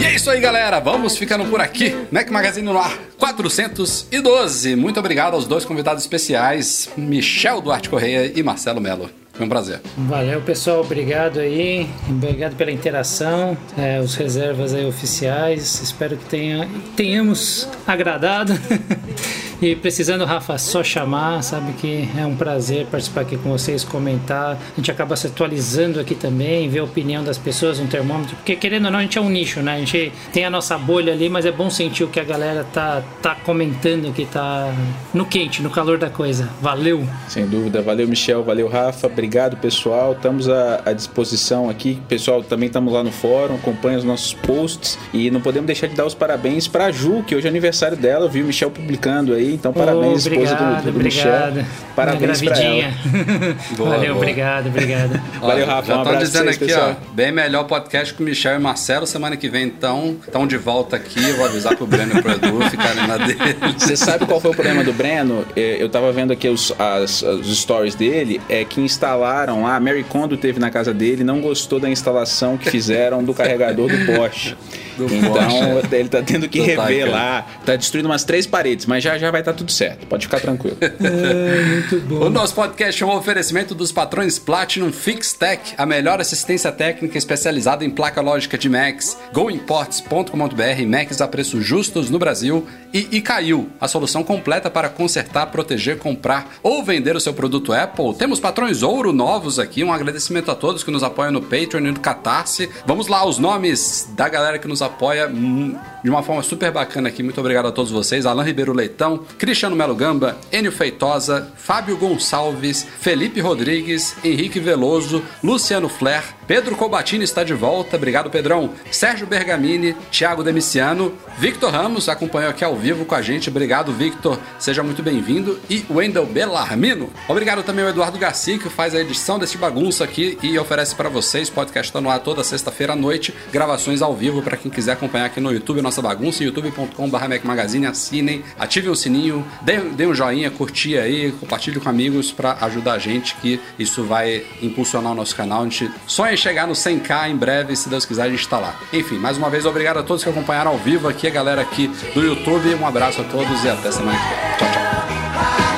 E é isso aí, galera. Vamos ficando por aqui. Mac Magazine no ar 412. Muito obrigado aos dois convidados especiais, Michel Duarte Correia e Marcelo Melo. Foi um prazer. Valeu, pessoal. Obrigado aí. Obrigado pela interação. É, os reservas aí oficiais. Espero que tenha, tenhamos agradado. E precisando, Rafa, só chamar, sabe que é um prazer participar aqui com vocês, comentar. A gente acaba se atualizando aqui também, ver a opinião das pessoas, um termômetro, porque querendo ou não, a gente é um nicho, né? A gente tem a nossa bolha ali, mas é bom sentir o que a galera tá, tá comentando, que tá no quente, no calor da coisa. Valeu! Sem dúvida, valeu Michel, valeu Rafa, obrigado pessoal, estamos à, à disposição aqui. Pessoal, também estamos lá no fórum, acompanha os nossos posts e não podemos deixar de dar os parabéns para Ju, que hoje é aniversário dela, eu vi o Michel publicando aí. Então, parabéns, oh, obrigado, esposa do, do obrigado. Michel. Parabéns pra ela. boa, Valeu, boa. obrigado, obrigado. Valeu, Rafa. Já um estão dizendo vocês, aqui, pessoal. ó, bem melhor podcast com o Michel e Marcelo. Semana que vem, então, estão de volta aqui. Eu vou avisar pro Breno e pro Edu ficarem na dele. Você sabe qual foi o problema do Breno? É, eu tava vendo aqui os, as, os stories dele, é que instalaram lá, a Mary Kondo teve na casa dele, não gostou da instalação que fizeram do carregador do Porsche. Do então, Porsche. ele tá tendo que rever lá. Tá destruindo umas três paredes, mas já já vai estar tá tudo certo. Pode ficar tranquilo. É, muito bom. O nosso podcast é um oferecimento dos patrões Platinum FixTech, a melhor assistência técnica especializada em placa lógica de Macs, goimports.com.br, Macs a preços justos no Brasil e Icaiu, a solução completa para consertar, proteger, comprar ou vender o seu produto Apple. Temos patrões ouro novos aqui, um agradecimento a todos que nos apoiam no Patreon e no Catarse. Vamos lá, os nomes da galera que nos apoia hum, de uma forma super bacana aqui. Muito obrigado a todos vocês. Alan Ribeiro Leitão, Cristiano Melo Gamba, Enio Feitosa, Fábio Gonçalves, Felipe Rodrigues, Henrique Veloso, Luciano Flair, Pedro Cobatini está de volta, obrigado Pedrão, Sérgio Bergamini, Thiago Demiciano, Victor Ramos acompanhou aqui ao vivo com a gente, obrigado Victor, seja muito bem-vindo, e Wendel Bellarmino. Obrigado também ao Eduardo Garcia, que faz a edição desse bagunça aqui e oferece para vocês, podcast no ar toda sexta-feira à noite, gravações ao vivo para quem quiser acompanhar aqui no YouTube, nossa bagunça, youtube.com.br assinem, ativem o sininho, dê, um joinha, curtir aí, compartilhe com amigos para ajudar a gente, que isso vai impulsionar o nosso canal, a gente sonha vai chegar no 100k em breve, se Deus quiser a gente está lá. Enfim, mais uma vez, obrigado a todos que acompanharam ao vivo aqui, a galera aqui do YouTube. Um abraço a todos e até semana que vem. Tchau, tchau.